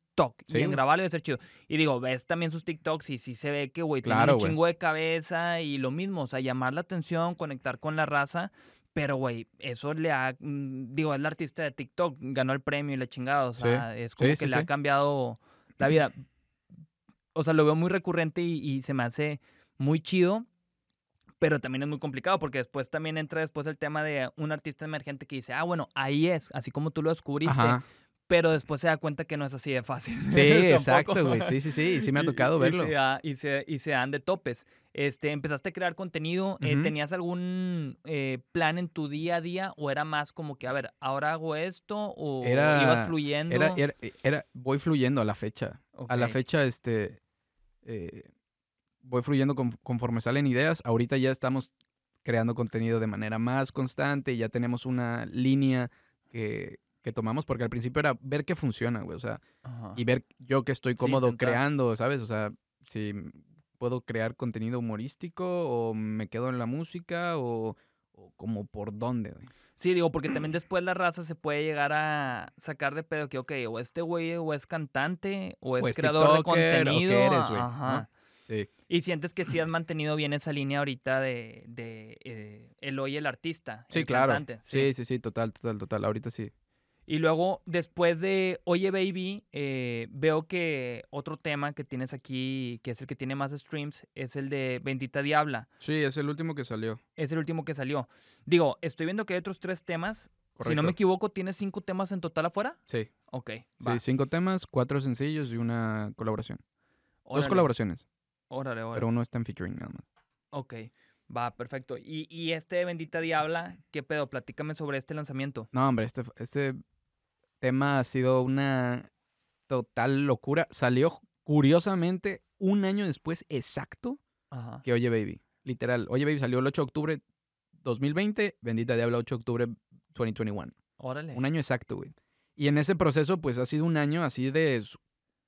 Sí, y en grabarlo debe ser chido. Y digo, ves también sus TikToks y sí se ve que, güey, tiene un chingo de cabeza y lo mismo, o sea, llamar la atención, conectar con la raza. Pero, güey, eso le ha. mm, Digo, es la artista de TikTok, ganó el premio y la chingada. O Sí, sea, es como sí, que sí, le ha sí. cambiado la vida. O sea, lo veo muy recurrente y, y se me hace muy chido. Pero también es muy complicado porque después también entra después el tema de un artista emergente que dice, ah, bueno, ahí es, así como tú lo descubriste Ajá. pero después se da cuenta que no es así de fácil. Sí, exacto, güey. Sí, sí, sí. Y sí me ha Y- tocado y verlo. se da- Y se, y se dan de topes. Este, ¿Empezaste a crear contenido? eh. ¿Tenías algún eh, plan en tu día a día? ¿O era más como que, a ver, ahora hago esto? ¿O Era- ibas fluyendo? Era, era, era- voy fluyendo a la fecha. A la fecha, este, eh, voy fluyendo con- conforme salen ideas. Ahorita ya estamos creando contenido de manera más constante y ya tenemos una línea que, que tomamos, porque al principio era ver qué funciona, güey. O sea, Ajá. y ver yo que estoy cómodo creando, ¿sabes? O sea, si puedo crear contenido humorístico o me quedo en la música o, o como por dónde, güey. Sí, digo, porque también después la raza se puede llegar a sacar de pedo que, ok, o este güey o es cantante o es, es creador de o contenido. eres, güey, ¿no? Ajá. Sí. Y sientes que sí has mantenido bien esa línea ahorita de, de eh, Eloy el artista, Sí, el claro. cantante. Sí, sí, sí, total, total, total. Ahorita sí. Y luego, después de Oye Baby, eh, veo que otro tema que tienes aquí, que es el que tiene más streams, es el de Bendita Diabla. Sí, es el último que salió. Es el último que salió. Digo, estoy viendo que hay otros tres temas. Si no me Correcto. equivoco, ¿tienes cinco temas en total afuera? Sí. Ok, Sí, cinco temas, cuatro sencillos y una colaboración. Dos colaboraciones, Órale, órale. pero uno está en featuring nada más. Ok, va, perfecto. Y, y este Bendita Diabla, ¿qué pedo? Platícame sobre este lanzamiento. No, hombre, este, este tema ha sido una total locura. Salió curiosamente un año después exacto Ajá. que Oye Baby. Literal, Oye Baby salió el 8 de octubre 2020, Bendita Diabla 8 de octubre 2021. Órale. Un año exacto, güey. Y en ese proceso, pues ha sido un año así de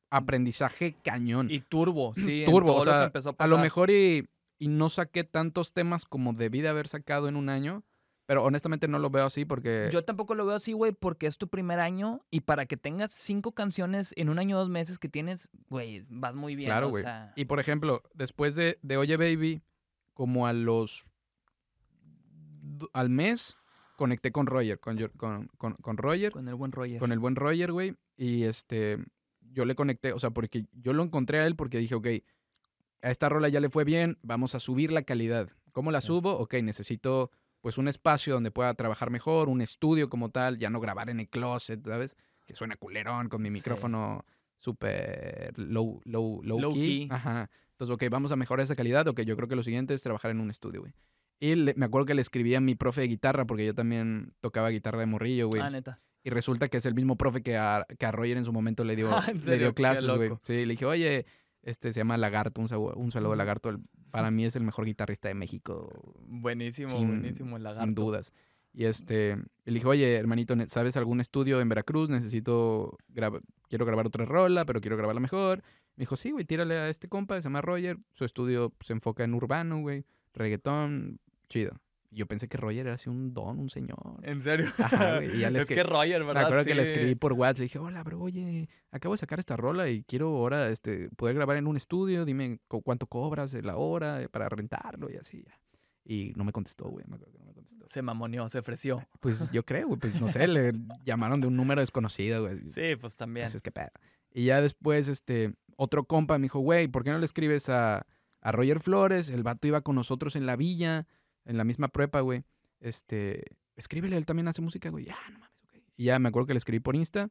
aprendizaje cañón. Y turbo, sí. Turbo, o lo que sea, empezó a lo pasar. mejor y, y no saqué tantos temas como debí de haber sacado en un año, pero honestamente no lo veo así porque... Yo tampoco lo veo así, güey, porque es tu primer año y para que tengas cinco canciones en un año o dos meses que tienes, güey, vas muy bien. Claro, güey. sea, Y por ejemplo, después de, de Oye Baby, como a los... al mes, conecté con Roger, con, con, con, con Roger, con el buen Roger. con el buen Roger, güey, y este... Yo le conecté, o sea, porque yo lo encontré a él porque dije, ok, a esta rola ya le fue bien, vamos a subir la calidad. ¿Cómo la Sí. subo? Ok, necesito pues un espacio donde pueda trabajar mejor, un estudio como tal, ya no grabar en el closet, ¿sabes? Que suena culerón con mi micrófono súper low, low, low, Low key. key. Ajá. Entonces, ok, vamos a mejorar esa calidad. Ok, yo creo que lo siguiente es trabajar en un estudio, güey. Y le- me acuerdo que le escribí a mi profe de guitarra, porque yo también tocaba guitarra de morrillo, güey. Ah, neta. Y resulta que es el mismo profe que a, que a Roger en su momento le dio, Ah, ¿en le dio clases, güey. Sí, le dije, oye, este se llama Lagarto, un saludo, un saludo a. Lagarto. el- para mí es el mejor guitarrista de México, Buenísimo, Sin- buenísimo el lagarto. sin dudas. Y este, le dije, oye, hermanito, ¿sabes algún estudio en Veracruz? Necesito, quiero grabar otra rola, pero quiero grabarla mejor. Me dijo, sí, güey, tírale a este compa, se llama Roger. Su estudio se enfoca en urbano, güey, reggaetón, chido. Yo pensé que Roger era así un don, un señor. ¿En serio? Ajá, güey, y ya es que Roger, Me ¿verdad? acuerdo que le Sí. escribí por WhatsApp, le dije, hola, bro, oye, acabo de sacar esta rola y quiero ahora este, poder grabar en un estudio, dime cu- cuánto cobras de la hora eh, para rentarlo y así. ya". Y no me contestó, güey, me acuerdo que no me contestó. Se mamoneó, se ofreció. Pues yo creo, güey, pues no sé, le llamaron de un número desconocido, güey. Sí, pues también. Pues, es que pedo. Y ya después, este, otro compa me dijo, güey, ¿por qué no le escribes a, a Roger Flores? El vato iba con nosotros en la villa, en la misma prepa, güey. Este, escríbele, él también hace música, güey. Ya, no mames, ok. Y ya me acuerdo que le escribí por Insta,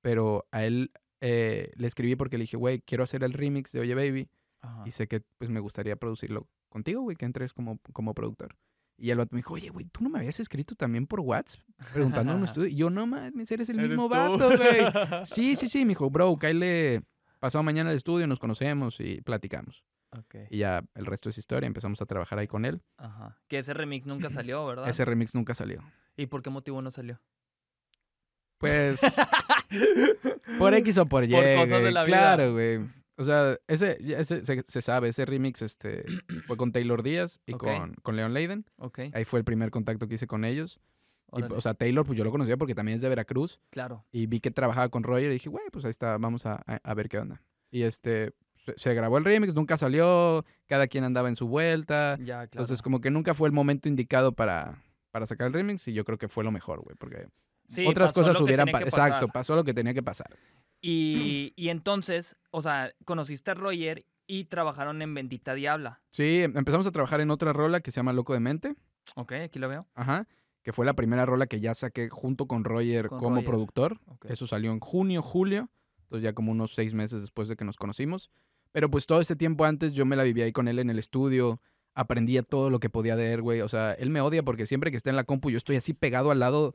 pero a él eh, le escribí porque le dije, güey, quiero hacer el remix de Oye Baby Ajá. y sé que pues me gustaría producirlo contigo, güey, que entres como, como productor. Y el vato me dijo, oye, güey, ¿tú no me habías escrito también por WhatsApp? Preguntando en un estudio. Y yo, no mames, eres el Eres mismo tú. vato, güey. Sí, sí, sí, me dijo, bro, cállale pasado mañana al estudio, nos conocemos y platicamos. Y ya el resto es historia, empezamos a trabajar ahí con él. Ajá. Que ese remix nunca salió, ¿verdad? Ese remix nunca salió. ¿Y por qué motivo no salió? Pues, por X o por Y, Por cosas de la vida. Claro, güey. O sea, ese, ese se, se sabe, ese remix este, fue con Taylor Díaz y con, con Leon Leiden. Ahí fue el primer contacto que hice con ellos. Y, o sea, Taylor, pues yo lo conocía porque también es de Veracruz. claro. Y vi que trabajaba con Roger y dije, güey, pues ahí está, vamos a, a- a ver qué onda. Y este, se, se grabó el remix, nunca salió, cada quien andaba en su vuelta. Ya, claro. Entonces, como que nunca fue el momento indicado para, para sacar el remix y yo creo que fue lo mejor, güey, porque Sí, otras cosas hubieran pasado. Exacto, pasó lo que tenía que pasar. Y, y entonces, o sea, conociste a Roger y trabajaron en Bendita Diabla. Sí, em- empezamos a trabajar en otra rola que se llama Loco de Mente, Ok, aquí lo veo. ajá, que fue la primera rola que ya saqué junto con Roger Con como Roger. productor. Eso salió en junio, julio, entonces ya como unos seis meses después de que nos conocimos. Pero pues todo ese tiempo antes yo me la vivía ahí con él en el estudio, aprendía todo lo que podía de él, güey. O sea, él me odia porque siempre que está en la compu yo estoy así pegado al lado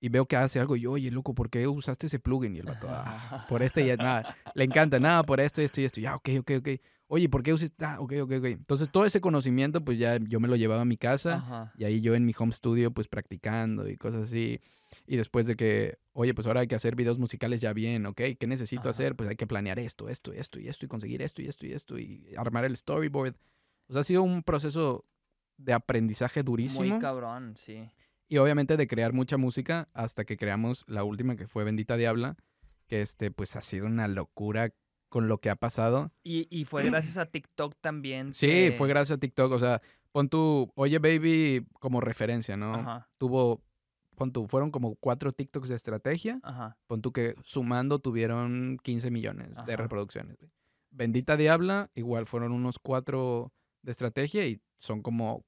y veo que hace algo y yo, oye, loco, ¿por qué usaste ese plugin? Y el vato, "Ah, por este y nada, le encanta, nada, por esto y esto y esto. Ya, ok, ok, ok. Oye, ¿por qué usaste? Ah, ok, ok, ok. Entonces todo ese conocimiento pues ya yo me lo llevaba a mi casa. Ajá. Y ahí yo en mi home studio, pues practicando y cosas así. Y después de que, oye, pues ahora hay que hacer videos musicales ya bien, ¿ok? ¿Qué necesito Ajá. hacer? Pues hay que planear esto, esto, esto y esto y conseguir esto y esto y esto y armar el storyboard. O sea, ha sido un proceso de aprendizaje durísimo. Muy cabrón, sí. y obviamente de crear mucha música hasta que creamos la última que fue Bendita Diabla, que este, pues ha sido una locura con lo que ha pasado. Y, y fue gracias a TikTok también. Sí, que- fue gracias a TikTok. O sea, pon tu, oye baby como referencia, ¿no? Ajá, tuvo, pon tú, fueron como cuatro TikToks de estrategia. ajá. Pon tú que sumando tuvieron 15 millones de reproducciones. güey. Bendita Diabla, igual fueron unos cuatro de estrategia y son como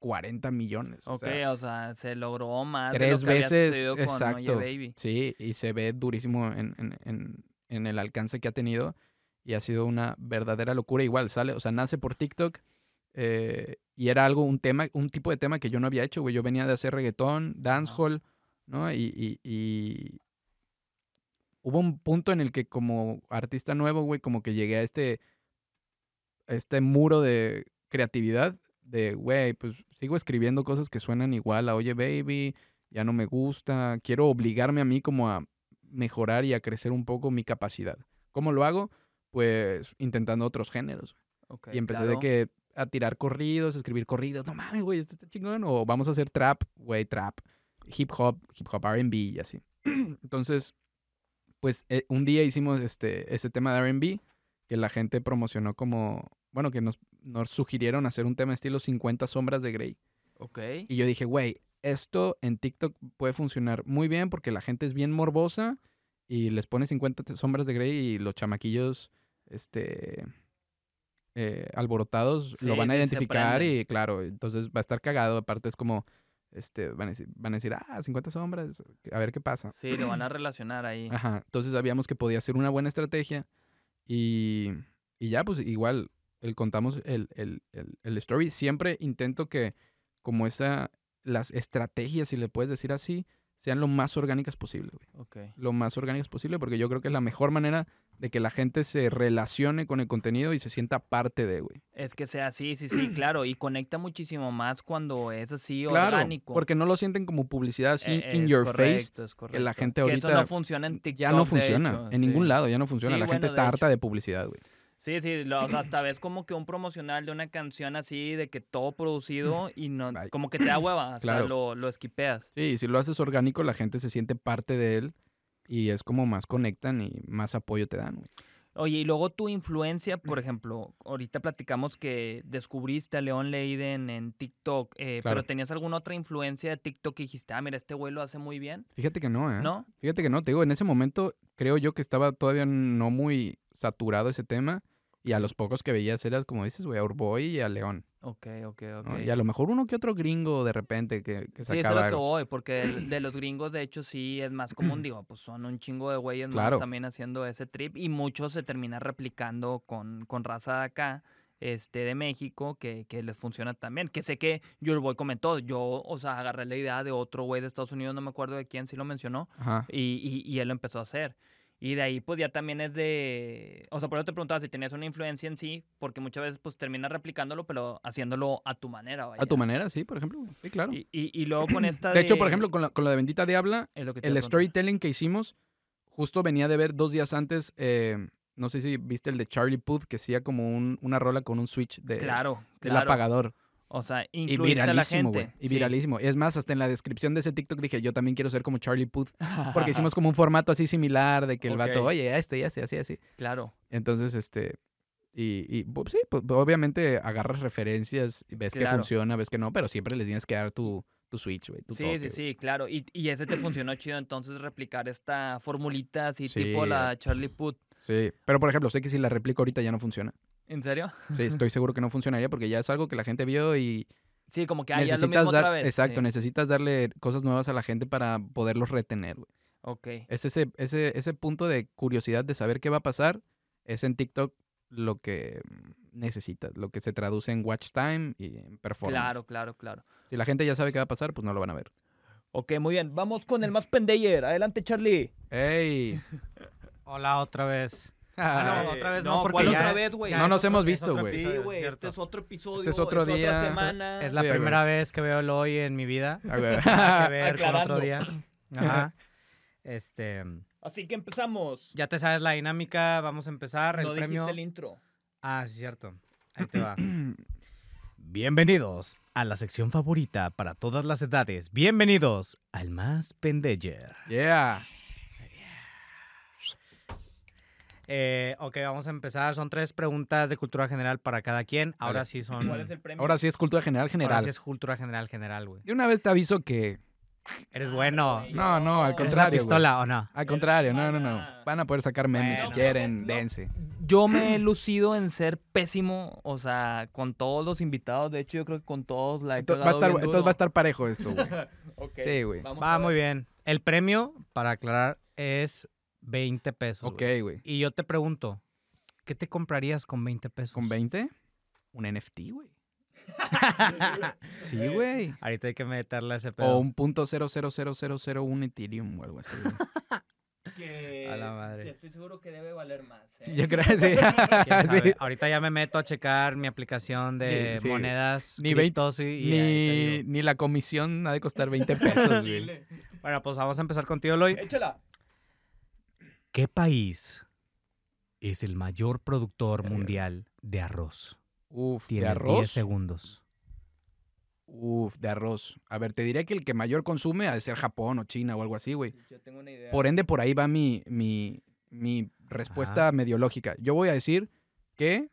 40 millones. o Ok, sea, o sea, se logró más tres de lo que veces, con Oye exacto. Baby. Sí, y se ve durísimo en, en- en- en el alcance que ha tenido y ha sido una verdadera locura. Igual sale, o sea, nace por TikTok eh, y era algo, un tema, un tipo de tema que yo no había hecho, güey. Yo venía de hacer reggaetón, dancehall, ¿no? Y, y- y hubo un punto en el que como artista nuevo, güey, como que llegué a este, a este muro de creatividad de, güey, pues sigo escribiendo cosas que suenan igual a Oye Baby, ya no me gusta, quiero obligarme a mí como a mejorar y a crecer un poco mi capacidad. ¿Cómo lo hago? Pues intentando otros géneros. Ok, y empecé de que a tirar corridos, a escribir corridos, no mames, güey, esto está chingón. O vamos a hacer trap, güey, trap, hip hop, hip hop RB y así. Entonces, pues eh, un día hicimos este, tema de RB que la gente promocionó como, bueno, que nos, nos sugirieron hacer un tema estilo 50 sombras de Grey. Ok. Y yo dije, güey, esto en TikTok puede funcionar muy bien porque la gente es bien morbosa y les pone 50 sombras de Grey y los chamaquillos, este, eh, alborotados lo van a sí, identificar y claro, entonces va a estar cagado. Aparte es como, este, van a decir, van a decir ah, 50 sombras, a ver qué pasa. Sí, lo van a relacionar ahí. Ajá, entonces sabíamos que podía ser una buena estrategia y, y ya, pues igual, el, contamos el, el, el, el story. Siempre intento que como esa, las estrategias, si le puedes decir así, sean lo más orgánicas posible, güey. Ok. Lo más orgánicas posible, porque yo creo que es la mejor manera de que la gente se relacione con el contenido y se sienta parte de, güey. Es que sea así, sí, sí, claro. Y conecta muchísimo más cuando es así Claro, orgánico. porque no lo sienten como publicidad así Eh, in es your face. correcto, es la gente Que eso ahorita no funciona en TikTok. Ya no funciona, hecho, en ningún lado ya no funciona. Sí, la bueno, gente está harta de publicidad, güey. Sí, sí, lo- o sea, hasta ves como que un promocional de una canción así, de que todo producido y no, Ay. como que te da hueva, hasta Claro. lo, lo esquipeas. Sí, si lo haces orgánico, la gente se siente parte de él y es como más conectan y más apoyo te dan. Oye, y luego tu influencia, por ejemplo, ahorita platicamos que descubriste a León Leiden en TikTok, eh, Claro. pero ¿tenías alguna otra influencia de TikTok que dijiste, ah, mira, este güey lo hace muy bien? Fíjate que no, ¿eh? ¿No? Fíjate que no, te digo, en ese momento creo yo que estaba todavía no muy saturado ese tema y a los pocos que veías eras, como dices, güey, a Urboy y a León. Ok, ok, ok. ¿no? Y a lo mejor uno que otro gringo de repente que, que Sí, eso es lo que voy, porque de, de los gringos, de hecho, sí es más común, digo, pues son un chingo de güeyes Claro. más también haciendo ese trip y muchos se terminan replicando con, con raza de acá, este, de México, que, que les funciona también. Que sé que Boy comentó, yo, o sea, agarré la idea de otro güey de Estados Unidos, no me acuerdo de quién, sí lo mencionó, Ajá. y, y, y él lo empezó a hacer. Y de ahí, pues ya también es de. O sea, por eso te preguntaba si tenías una influencia en sí, porque muchas veces, pues terminas replicándolo, pero haciéndolo a tu manera, vaya. A tu manera, sí, por ejemplo. Sí, claro. Y, y, y luego con esta. De hecho, por ejemplo, con la, con la de Bendita Diabla, el storytelling que hicimos, justo venía de ver dos días antes, eh, no sé si viste el de Charlie Puth, que hacía como un- una rola con un switch de, Claro, del claro. apagador. O sea, Y incluiste a la viralísimo, gente. güey. Y sí. viralísimo. Es más, hasta en la descripción de ese TikTok dije, yo también quiero ser como Charlie Puth. Porque hicimos como un formato así similar de que el vato, Ok. oye, esto y así, así, así. Claro. Entonces, este... Y, y bu- sí, pues, obviamente agarras referencias, y ves que Claro. funciona, ves que no, pero siempre le tienes que dar tu, tu switch, güey. Sí, toque, sí, sí, claro. Y, y ese te funcionó chido, entonces replicar esta formulita así Sí. tipo la Charlie Puth. Sí, pero por ejemplo, sé que si la replico ahorita ya no funciona. ¿En serio? Sí, estoy seguro que no funcionaría porque ya es algo que la gente vio y Sí, como que ah, ya es lo necesitas mismo dar, otra vez. exacto, sí. necesitas darle cosas nuevas a la gente para poderlos retener, güey. Ok. Es ese, ese, ese punto de curiosidad de saber qué va a pasar, es en TikTok lo que necesitas, lo que se traduce en watch time y en performance. Claro, claro, claro. Si la gente ya sabe qué va a pasar, pues no lo van a ver. Ok, muy bien. Vamos con el más pendeyer. Adelante, Charlie. ¡Ey! Hola otra vez. Ah, no, otra vez no, porque ¿cuál ya- otra vez, güey? ya No nos hemos visto, güey. Sí. Este es otro episodio. Este es otro día. semana. Es la Sí, primera vez que veo el hoy en mi vida. A ver. Nada que ver con Aclarando. otro día. Ajá. Este, Así que empezamos. ya te sabes la dinámica, vamos a empezar. no el premio. el intro. Ah, sí, cierto. Ahí te va. Bienvenidos a la sección favorita para todas las edades. Bienvenidos al más pendeyer. Yeah. Eh, ok, vamos a empezar. Son tres preguntas de cultura general para cada quien. Ahora sí son. ¿Cuál es el premio? Ahora sí es cultura general Ahora general. sí es cultura general general, güey. De una vez te aviso que... Eres Ah, bueno. güey. No, no, al ¿Eres una contrario, güey. pistola o no? Al contrario, no, no, no. Van a poder sacar memes Bueno. si quieren, No. dense. Yo me he lucido en ser pésimo, o sea, con todos los invitados. De hecho, yo creo que con todos la he Entonces va, a estar, bien entonces va a estar parejo esto, güey. Sí, güey. Va muy bien. El premio, para aclarar, es 20 pesos. Ok, güey. Y yo te pregunto, ¿qué te comprarías con 20 pesos? ¿Con 20? Un NFT, güey. Sí, güey. Ahorita hay que meterle a ese pedo. O un punto cero cero cero cero cero un Ethereum o algo así. güey. Que A la madre. Estoy seguro que debe valer más. ¿eh? Sí, yo creo que sí. Ahorita ya me meto a checar mi aplicación de Sí. monedas Ni veinte- criptos y, y ahí te Ni, la comisión ha de costar 20 pesos, güey. Bueno, pues vamos a empezar contigo, Eloy. Échala. ¿Qué país es el mayor productor Verga. mundial de arroz? Uf, de Tienes 10 arroz. segundos. Uf, de arroz. A ver, te diré que el que mayor consume ha de ser Japón o China o algo así, güey. Yo tengo una idea. Por ende, por ahí va mi, mi, mi respuesta medio lógica. Yo voy a decir que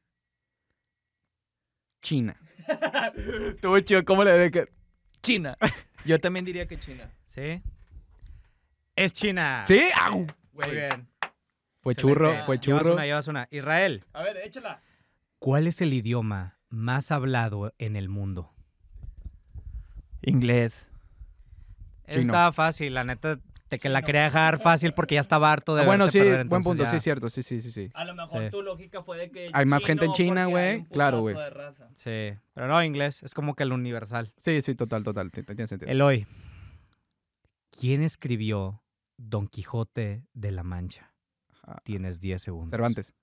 China. Estuvo chido, ¿cómo le de que? China. Yo también diría que China. ¿Sí? Es China. ¿Sí? ¡Au! Muy bien. Fue churro, fue Llevas churro. una, llevas una. Israel, A ver, échala. ¿cuál es el idioma más hablado en el mundo? Inglés. Chino. Estaba fácil, la neta, te que la quería dejar fácil porque ya estaba harto de Ah, bueno, sí, perder, buen punto, ya- sí, cierto, sí, sí, sí, sí. A lo mejor Sí. tu lógica fue de que. Hay más gente en China, güey. Claro, güey. Sí, pero no inglés, es como que el universal. Sí, sí, total, total, tiene sentido. Eloy, ¿quién escribió Don Quijote de la Mancha? Ajá. Tienes 10 segundos. Cervantes.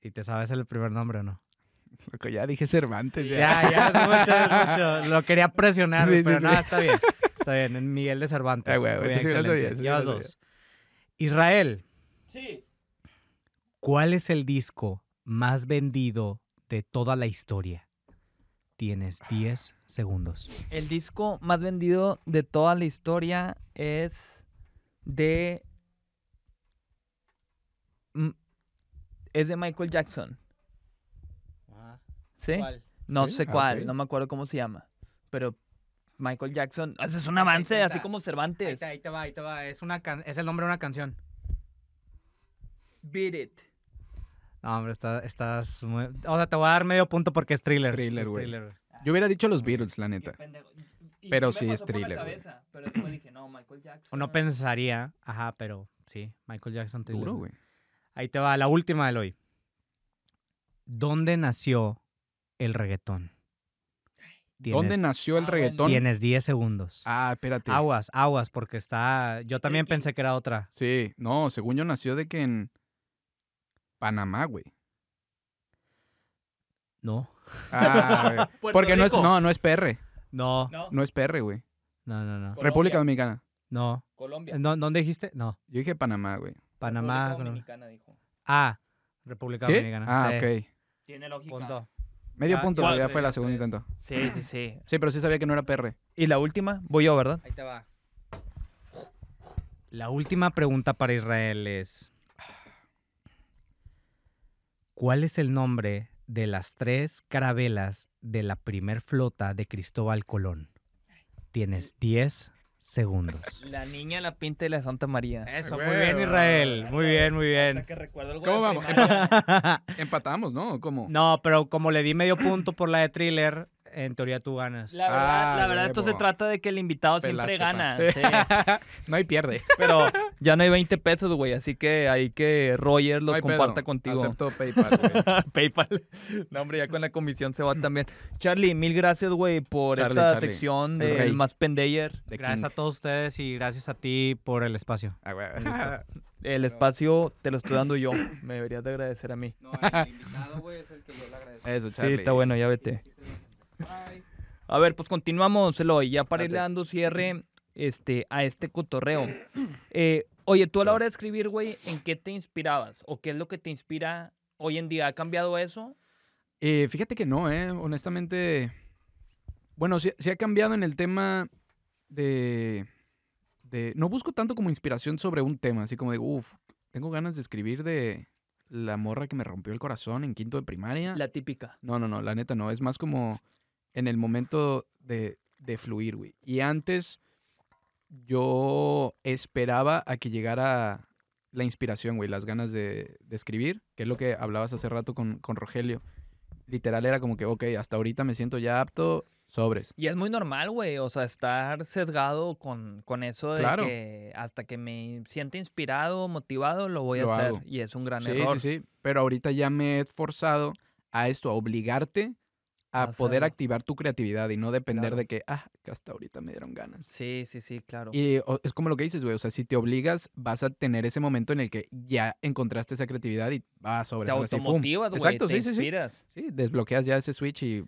¿Y te sabes el primer nombre o no? Loco, ya dije Cervantes. Ya. Ya, ya, es mucho, es mucho. Lo quería presionar, Sí, sí, pero sí. no, está bien. Está bien, en Miguel de Cervantes. Ah, güey, sí lo sabía, lo Llevas sabía. dos. Israel, Sí. ¿Cuál es el disco más vendido de toda la historia? Tienes 10 segundos. El disco más vendido de toda la historia es de. Es de Michael Jackson. ¿Sí? No Sí, sé ah, cuál, no me acuerdo cómo se llama. Pero Michael Jackson. Ese es un avance, así como Ahí Cervantes. te, ahí te va, ahí te va. Es, una can- es el nombre de una canción. Beat it. No, hombre, está- estás muy... O sea, te voy a dar medio punto porque es thriller. Thriller, güey. thriller. Yo hubiera dicho los Beatles, la neta. Y- Pero me sí es pasó por la thriller, cabeza, Pero después dije, no, Michael Jackson. Uno pensaría, ajá, pero sí, Michael Jackson thriller. Duro, güey. Ahí te va, la última del hoy. ¿Dónde nació el reggaetón? ¿Dónde nació el ah, reggaetón? Tienes 10 segundos. Ah, espérate. Aguas, aguas, porque está... Yo también pensé que era otra. Sí, no, según yo nació de que en Panamá, güey. No. Ah, porque no es, Rico. no, no es PR. No, No, No es PR, güey. no, no, no. Colombia. República Dominicana. No. Colombia. ¿Dó- ¿Dónde dijiste? No. Yo dije Panamá, güey. Panamá. República Colombia. Dominicana, dijo. Ah, República ¿Sí? Dominicana. Ah, sí. ok. Tiene lógica. Punto. Medio Ya- punto, ya güey, ya tres, fue la segunda tres. intento. Sí, sí, sí. Sí, pero sí sabía que no era PR. Y la última, voy yo, ¿verdad? Ahí te va. La última pregunta para Israel es: ¿Cuál es el nombre de las tres carabelas de la primer flota de Cristóbal Colón? Tienes 10 segundos. La niña, la pinta y la Santa María. Eso, muy bien, Israel. Muy bien, muy bien. que recuerdo algo ¿Cómo de vamos? Empatamos, ¿no? ¿Cómo? No, pero como le di medio punto por la de thriller, en teoría tú ganas. La verdad, Ah, la verdad esto se trata de que el invitado Pelaste, siempre gana. pa. Sí. sí. no hay pierde. Pero ya no hay 20 pesos, güey. Así que hay que Roger los comparta pedo. contigo. Acepto PayPal, güey. PayPal. No, hombre, ya con la comisión se va también. Charlie, mil gracias, güey, por Charlie, esta Charlie. sección El del rey. Más Pendeyer. Gracias King. a todos ustedes y gracias a ti por el espacio. Ah, güey. El espacio te lo estoy dando yo. Me deberías de agradecer a mí. No, el invitado, güey, es el que yo le agradezco. Eso, Sí, está bueno, ya vete. A ver, pues continuamos, Eloy, ya para irle dando cierre este, a este cotorreo. Eh, oye, tú a la hora de escribir, güey, ¿en qué te inspirabas? ¿O qué es lo que te inspira hoy en día? ¿Ha cambiado eso? Eh, fíjate que no, ¿eh? Honestamente. Bueno, sí, sí ha cambiado en el tema de, de. No busco tanto como inspiración sobre un tema, así como de, uff, tengo ganas de escribir de la morra que me rompió el corazón en quinto de primaria. La típica. No, no, no, la neta no. Es más como en el momento de, de fluir, güey. Y antes yo esperaba a que llegara la inspiración, güey, las ganas de, de escribir, que es lo que hablabas hace rato con, con Rogelio. Literal era como que, ok, hasta ahorita me siento ya apto, sobres. Y es muy normal, güey, o sea, estar sesgado con, con eso de Claro. que hasta que me siente inspirado, motivado, lo voy a hacer. hago. Y es un gran Sí, error. sí, sí. Pero ahorita ya me he esforzado a esto, a obligarte a poder activar tu creatividad y no depender Claro. de que, ah, que hasta ahorita me dieron ganas. Sí, sí, sí, claro. Y o- es como lo que dices, güey. O sea, si te obligas, vas a tener ese momento en el que ya encontraste esa creatividad y vas sobre te sí, automotivas, güey, Exacto, te sí, sí, sí. inspiras. Sí, desbloqueas ya ese switch y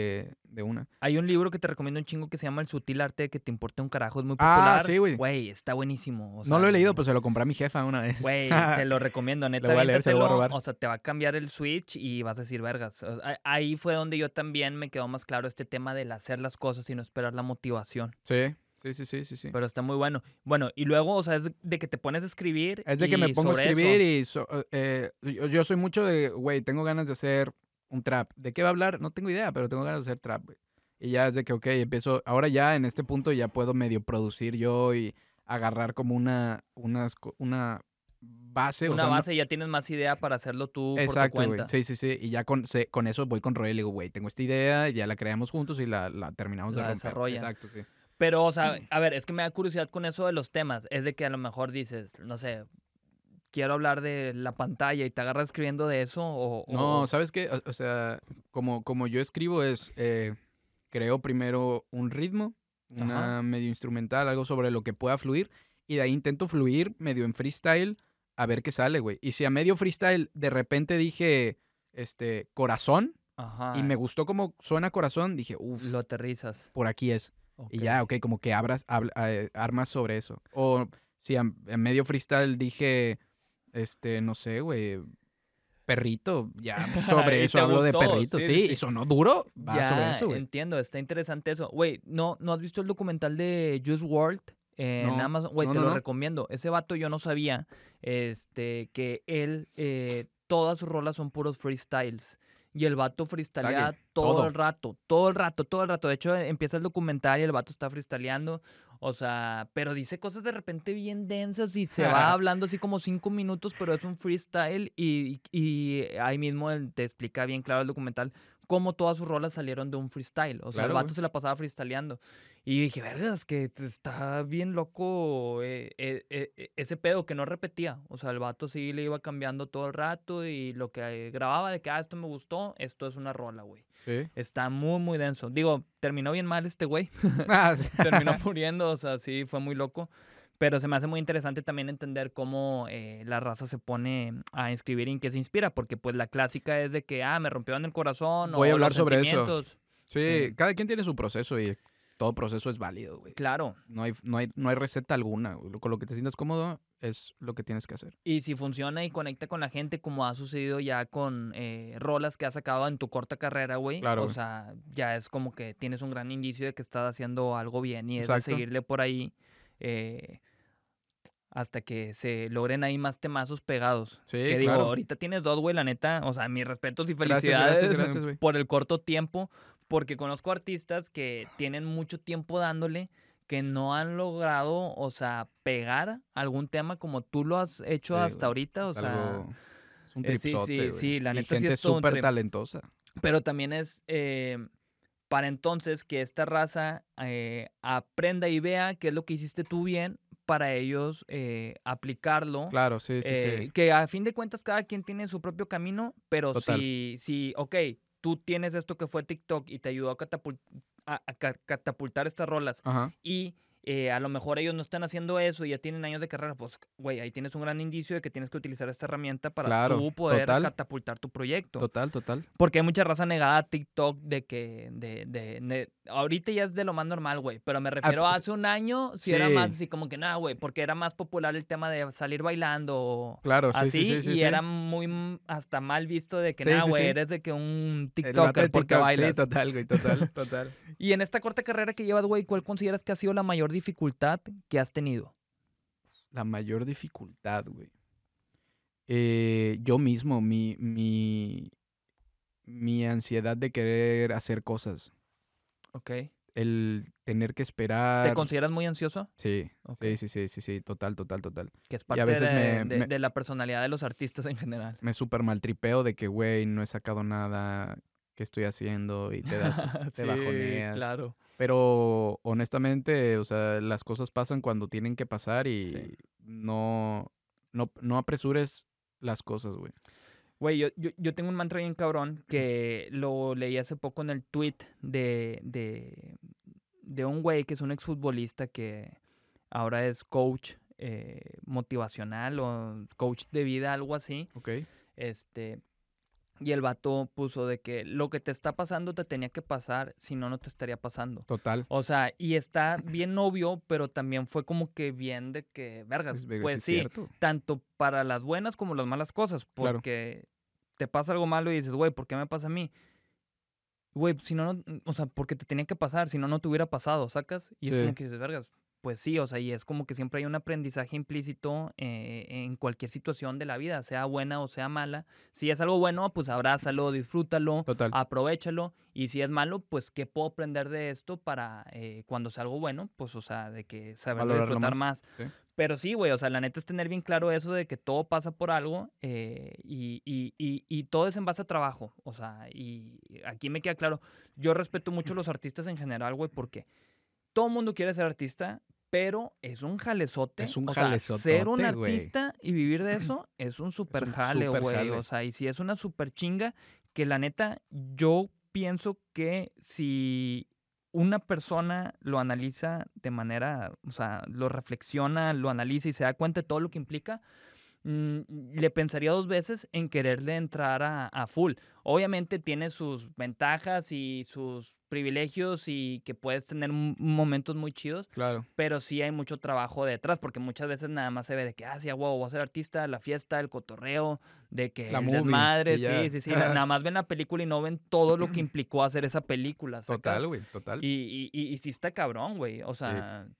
de, de una. Hay un libro que te recomiendo un chingo que se llama El sutil arte de que te importe un carajo, es muy Ah, popular. sí, güey. Güey, está buenísimo. o no lo he leído, pues se lo compré a mi jefa una vez. Güey, te lo recomiendo, neta. Lo voy a leer, se lo voy a robar. O sea, te va a cambiar el switch y vas a decir, vergas. O sea, ahí fue donde yo también me quedó más claro este tema del hacer las cosas y no esperar la motivación. Sí, sí, sí, sí, sí. sí. Pero está muy bueno. Bueno, y luego, o sea, es de que te pones a escribir. Es de que me pongo a escribir eso- y so- eh, yo, yo soy mucho de, güey, tengo ganas de hacer un trap. ¿De qué va a hablar? No tengo idea, pero tengo ganas de hacer trap, güey. Y ya es de que, ok, empiezo, ahora ya en este punto ya puedo medio producir yo y agarrar como una, unas co- una base. o Una no- base, ya tienes más idea para hacerlo tú Exacto, por tu güey. Sí, sí, sí. Y ya con, se- con eso voy con Roel y le digo, güey, tengo esta idea, ya la creamos juntos y la, la terminamos La de romper. desarrollan. Exacto, sí. Pero, o sea, a ver, es que me da curiosidad con eso de los temas. Es de que a lo mejor dices, no sé, quiero hablar de la pantalla y te agarras escribiendo de eso o... o- No, ¿sabes qué? O, o sea, como, como yo escribo es, eh, creo primero un ritmo, una medio instrumental, algo sobre lo que pueda fluir, y de ahí intento fluir medio en freestyle a ver qué sale, güey. Y si a medio freestyle de repente dije, este, corazón, Ajá. y me gustó como suena corazón, dije, uff, Lo aterrizas. por aquí es. Y Ok. ya, ok, como que abras, eh, armas sobre eso. O si a, a medio freestyle dije, Este, no sé, güey. Perrito, ya sobre eso hablo de perrito. sí, Sí, sí, y sonó duro. Va ya, sobre eso, güey. entiendo, está interesante eso. Güey, ¿no, ¿no has visto el documental de Juice WRLD en No, Amazon? Güey, no, te no, lo recomiendo. Ese vato yo no sabía este, que él, eh, todas sus rolas son puros freestyles. Y el vato freestylea Tague, todo, todo. el rato, todo el rato, todo el rato. De hecho, empieza el documental y el vato está freestyleando. O sea, pero dice cosas de repente bien densas y se va hablando así como cinco minutos, pero es un freestyle y, y ahí mismo te explica bien claro el documental cómo todas sus rolas salieron de un freestyle. O sea, Claro, el vato güey. se la pasaba freestyleando. Y dije, vergas, que está bien loco eh, eh, eh, eh, ese pedo que no repetía. O sea, el vato sí le iba cambiando todo el rato y lo que grababa de que, ah, esto me gustó, esto es una rola, güey. Sí. Está muy, muy denso. Digo, terminó bien mal este güey. Ah, sí. terminó muriendo, o sea, sí, fue muy loco. Pero se me hace muy interesante también entender cómo eh, la raza se pone a escribir y en qué se inspira, porque pues la clásica es de que, ah, me rompió en el corazón. Voy a hablar los sobre eso. Sí, Sí. cada quien tiene su proceso y todo proceso es válido, güey. Claro. No hay, no, hay, no hay receta alguna. güey. Con lo que te sientas cómodo es lo que tienes que hacer. Y si funciona y conecta con la gente, como ha sucedido ya con eh, rolas que has sacado en tu corta carrera, güey. Claro, O güey. sea, ya es como que tienes un gran indicio de que estás haciendo algo bien y es de seguirle por ahí eh, hasta que se logren ahí más temazos pegados. Sí, que digo, claro. ahorita tienes dos, güey, la neta. O sea, mis respetos y felicidades gracias, gracias, güey. por el corto tiempo, porque conozco artistas que tienen mucho tiempo dándole que no han logrado, o sea, pegar algún tema como tú lo has hecho Sí, hasta ahorita, o Es sea, algo- es un eh, sí, sí, sí, la Y neta sí gente es todo un súper talentosa. pero también es eh, para entonces que esta raza eh, aprenda y vea qué es lo que hiciste tú bien para ellos eh, aplicarlo. Claro, sí, sí, Eh, sí. Que a fin de cuentas cada quien tiene su propio camino, pero Total. si, si, ok, tú tienes esto que fue TikTok y te ayudó a, catapul- a- a ca- catapultar estas rolas Ajá. y eh, a lo mejor ellos no están haciendo eso y ya tienen años de carrera, pues, güey, ahí tienes un gran indicio de que tienes que utilizar esta herramienta para Claro, tú poder total. catapultar tu proyecto. Total, total. Porque hay mucha raza negada a TikTok de que, de, de, de- ahorita ya es de lo más normal, güey, pero me refiero a pues, hace un año, si era sí. más así como que nada, güey, porque era más popular el tema de salir bailando o Claro, sí, así, sí, sí, sí, y era muy hasta mal visto de que nada, güey, eres de que un TikToker porque TikTok, bailas. Sí, total, güey, total, total. Y en esta corta carrera que llevas, güey, ¿cuál consideras que ha sido la mayor dificultad que has tenido? La mayor dificultad, güey. Eh, yo mismo, mi, mi, mi ansiedad de querer hacer cosas. ¿Ok? El tener que esperar. ¿Te consideras muy ansioso? Sí, Ok. sí, sí, sí, sí, sí, total, total, total. Que es a parte veces de, me- de- me- de la personalidad de los artistas en general. Me súper maltripeo de que, güey, no he sacado nada, ¿qué estoy haciendo? Y te das, te Sí, bajoneas. Claro. Pero honestamente, o sea, las cosas pasan cuando tienen que pasar y Sí. no, no, no apresures las cosas, güey. Güey, yo, yo, yo tengo un mantra bien cabrón que lo leí hace poco en el tweet de, de, de un güey que es un exfutbolista que ahora es coach eh, motivacional o coach de vida, algo así. Ok. Este, y el vato puso de que lo que te está pasando te tenía que pasar, si no, no te estaría pasando. Total. O sea, y está bien obvio, pero también fue como que bien de que, vergas, Es ver- pues es sí, cierto. tanto para las buenas como las malas cosas, Claro. porque te pasa algo malo y dices, güey, ¿por qué me pasa a mí? Güey, si no, no, o sea, porque te tenía que pasar, si no, no te hubiera pasado, ¿sacas? Y es como que dices, vergas, pues sí, o sea, y es como que siempre hay un aprendizaje implícito eh, en cualquier situación de la vida, sea buena o sea mala. Si es algo bueno, pues abrázalo, disfrútalo, Total. aprovechalo. Y si es malo, pues, ¿qué puedo aprender de esto para eh, cuando sea algo bueno? Pues, o sea, de que saberlo disfrutar más. más. Sí. Pero sí, güey, o sea, la neta es tener bien claro eso de que todo pasa por algo eh, y, y- y- y todo es en base a trabajo. O sea, y aquí me queda claro, yo respeto mucho a los artistas en general, güey, porque todo el mundo quiere ser artista, pero es un jalezote. Es un o sea, ser un artista y vivir de eso es un super un jale, güey. O sea, y si es una super chinga, que la neta, yo pienso que si una persona lo analiza de manera, o sea, lo reflexiona, lo analiza y se da cuenta de todo lo que implica, mm, le pensaría dos veces en quererle entrar a, a full. Obviamente tiene sus ventajas y sus privilegios y que puedes tener momentos muy chidos, Claro. pero sí hay mucho trabajo detrás, porque muchas veces nada más se ve de que, ah, sí, huevo, voy a ser artista, la fiesta, el cotorreo, de que La ya. sí, sí, sí. na- nada más ven la película y no ven todo lo que implicó hacer esa película. ¿sacas? Total, güey, total. Y, y, y, y sí está cabrón, güey. O sea, sí,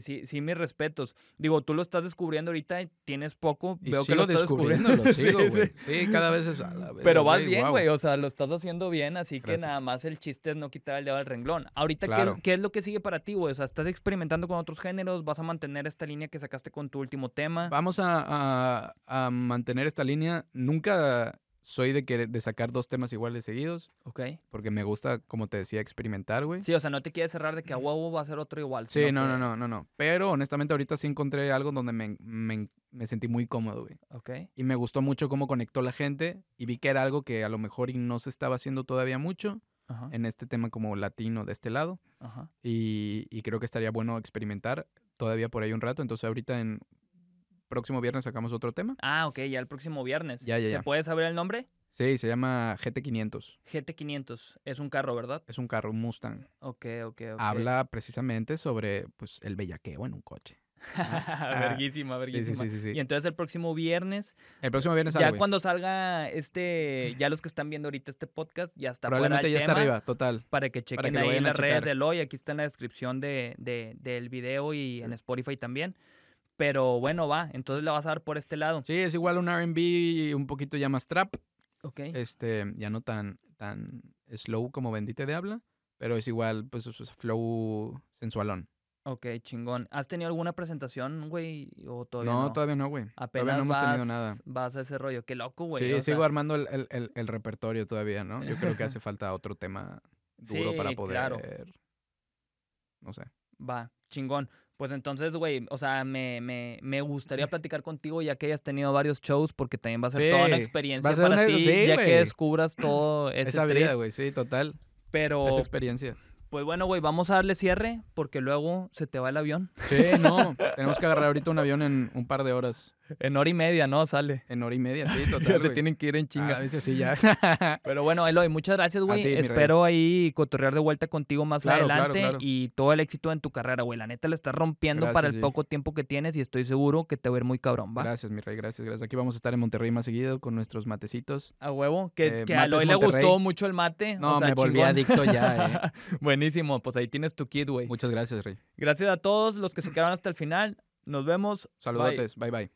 sí, sí, mis respetos. Digo, tú lo estás descubriendo ahorita tienes poco. Y veo que lo estás descubriendo, descubriendo. lo sigo, Sí, sí. Sí, cada vez es... Pero vas bien, güey. O sea, lo estás haciendo bien, así que nada más el chiste es no quitar el dedo del renglón. Ahorita, ¿qué- Claro. ¿qué, es lo que sigue para ti, güey? O sea, ¿estás experimentando con otros géneros? ¿Vas a mantener esta línea que sacaste con tu último tema? Vamos a, a- a mantener esta línea. Nunca soy de, querer, de sacar dos temas iguales seguidos, Ok. porque me gusta, como te decía, experimentar, güey. Sí, o sea, no te quieres cerrar de que a huevo va a ser otro igual. Sí, no, que- no, no, no, no. Pero honestamente ahorita sí encontré algo donde me, me- me sentí muy cómodo, güey. Ok. Y me gustó mucho cómo conectó la gente y vi que era algo que a lo mejor no se estaba haciendo todavía mucho Ajá. en este tema como latino de este lado. Ajá. Y, y creo que estaría bueno experimentar todavía por ahí un rato. Entonces ahorita en próximo viernes sacamos otro tema. Ah, ok, ya el próximo viernes. Ya, ya, ¿Se ya. puede saber el nombre? Sí, se llama GT500. GT500. Es un carro, ¿verdad? Es un carro, un Mustang. Ok, ok, ok. Habla precisamente sobre pues, el bellaqueo en un coche. verguísima, Sí, verguísima. sí, sí, sí. Y entonces el próximo viernes, El próximo viernes ya cuando salga este, ya los que están viendo ahorita este podcast, ya está fuera Probablemente el ya está tema, arriba, total. Para que chequen que ahí a las redes del hoy. Aquí está en la descripción de, de- del video y en Spotify también. Pero bueno, va. Entonces la vas a dar por este lado. Sí, es igual un R&B un poquito ya más trap. Ok. Este, ya no tan, tan slow como Bendite de habla. Pero es igual, pues, es flow sensualón. Ok, chingón. ¿Has tenido alguna presentación, güey? ¿O todavía no, no? todavía no, güey. Apenas Todavía no hemos vas, tenido nada. vas a ese rollo. Qué loco, güey. Sí, o sigo sea, armando el, el- el- el repertorio todavía, ¿no? Yo creo que hace falta otro tema duro Sí, para poder... claro. No sé. Va, chingón. Pues entonces, güey, o sea, me, me, me gustaría platicar contigo ya que hayas tenido varios shows, porque también va a ser toda una experiencia va a ser para una- ti, sí, ya que descubras todo ese Esa trip. vida, güey, sí, total. Pero, Esa experiencia. pues bueno, güey, vamos a darle cierre, porque luego se te va el avión. Sí, no. tenemos que agarrar ahorita un avión en un par de horas. En hora y media, ¿no? Sale. En hora y media, sí, total, se tienen que ir en chinga. Ah, dice, sí, ya. Pero bueno, Eloy, muchas gracias, güey. Espero ahí cotorrear de vuelta contigo más Claro, adelante claro. y todo el éxito en tu carrera, güey. La neta le estás rompiendo para el poco tiempo que tienes y estoy seguro que te va a ir muy cabrón, ¿va? Gracias, mi rey, gracias, gracias. Aquí vamos a estar en Monterrey más seguido con nuestros matecitos. A huevo, que, Eh, que a Eloy le gustó mucho el mate. No, o sea, me volví chingón. adicto ya, eh. Buenísimo, pues ahí tienes tu kit, güey. Muchas gracias, rey. Gracias a todos los que se quedaron hasta el final. Nos vemos. Bye. Saludotes, bye bye.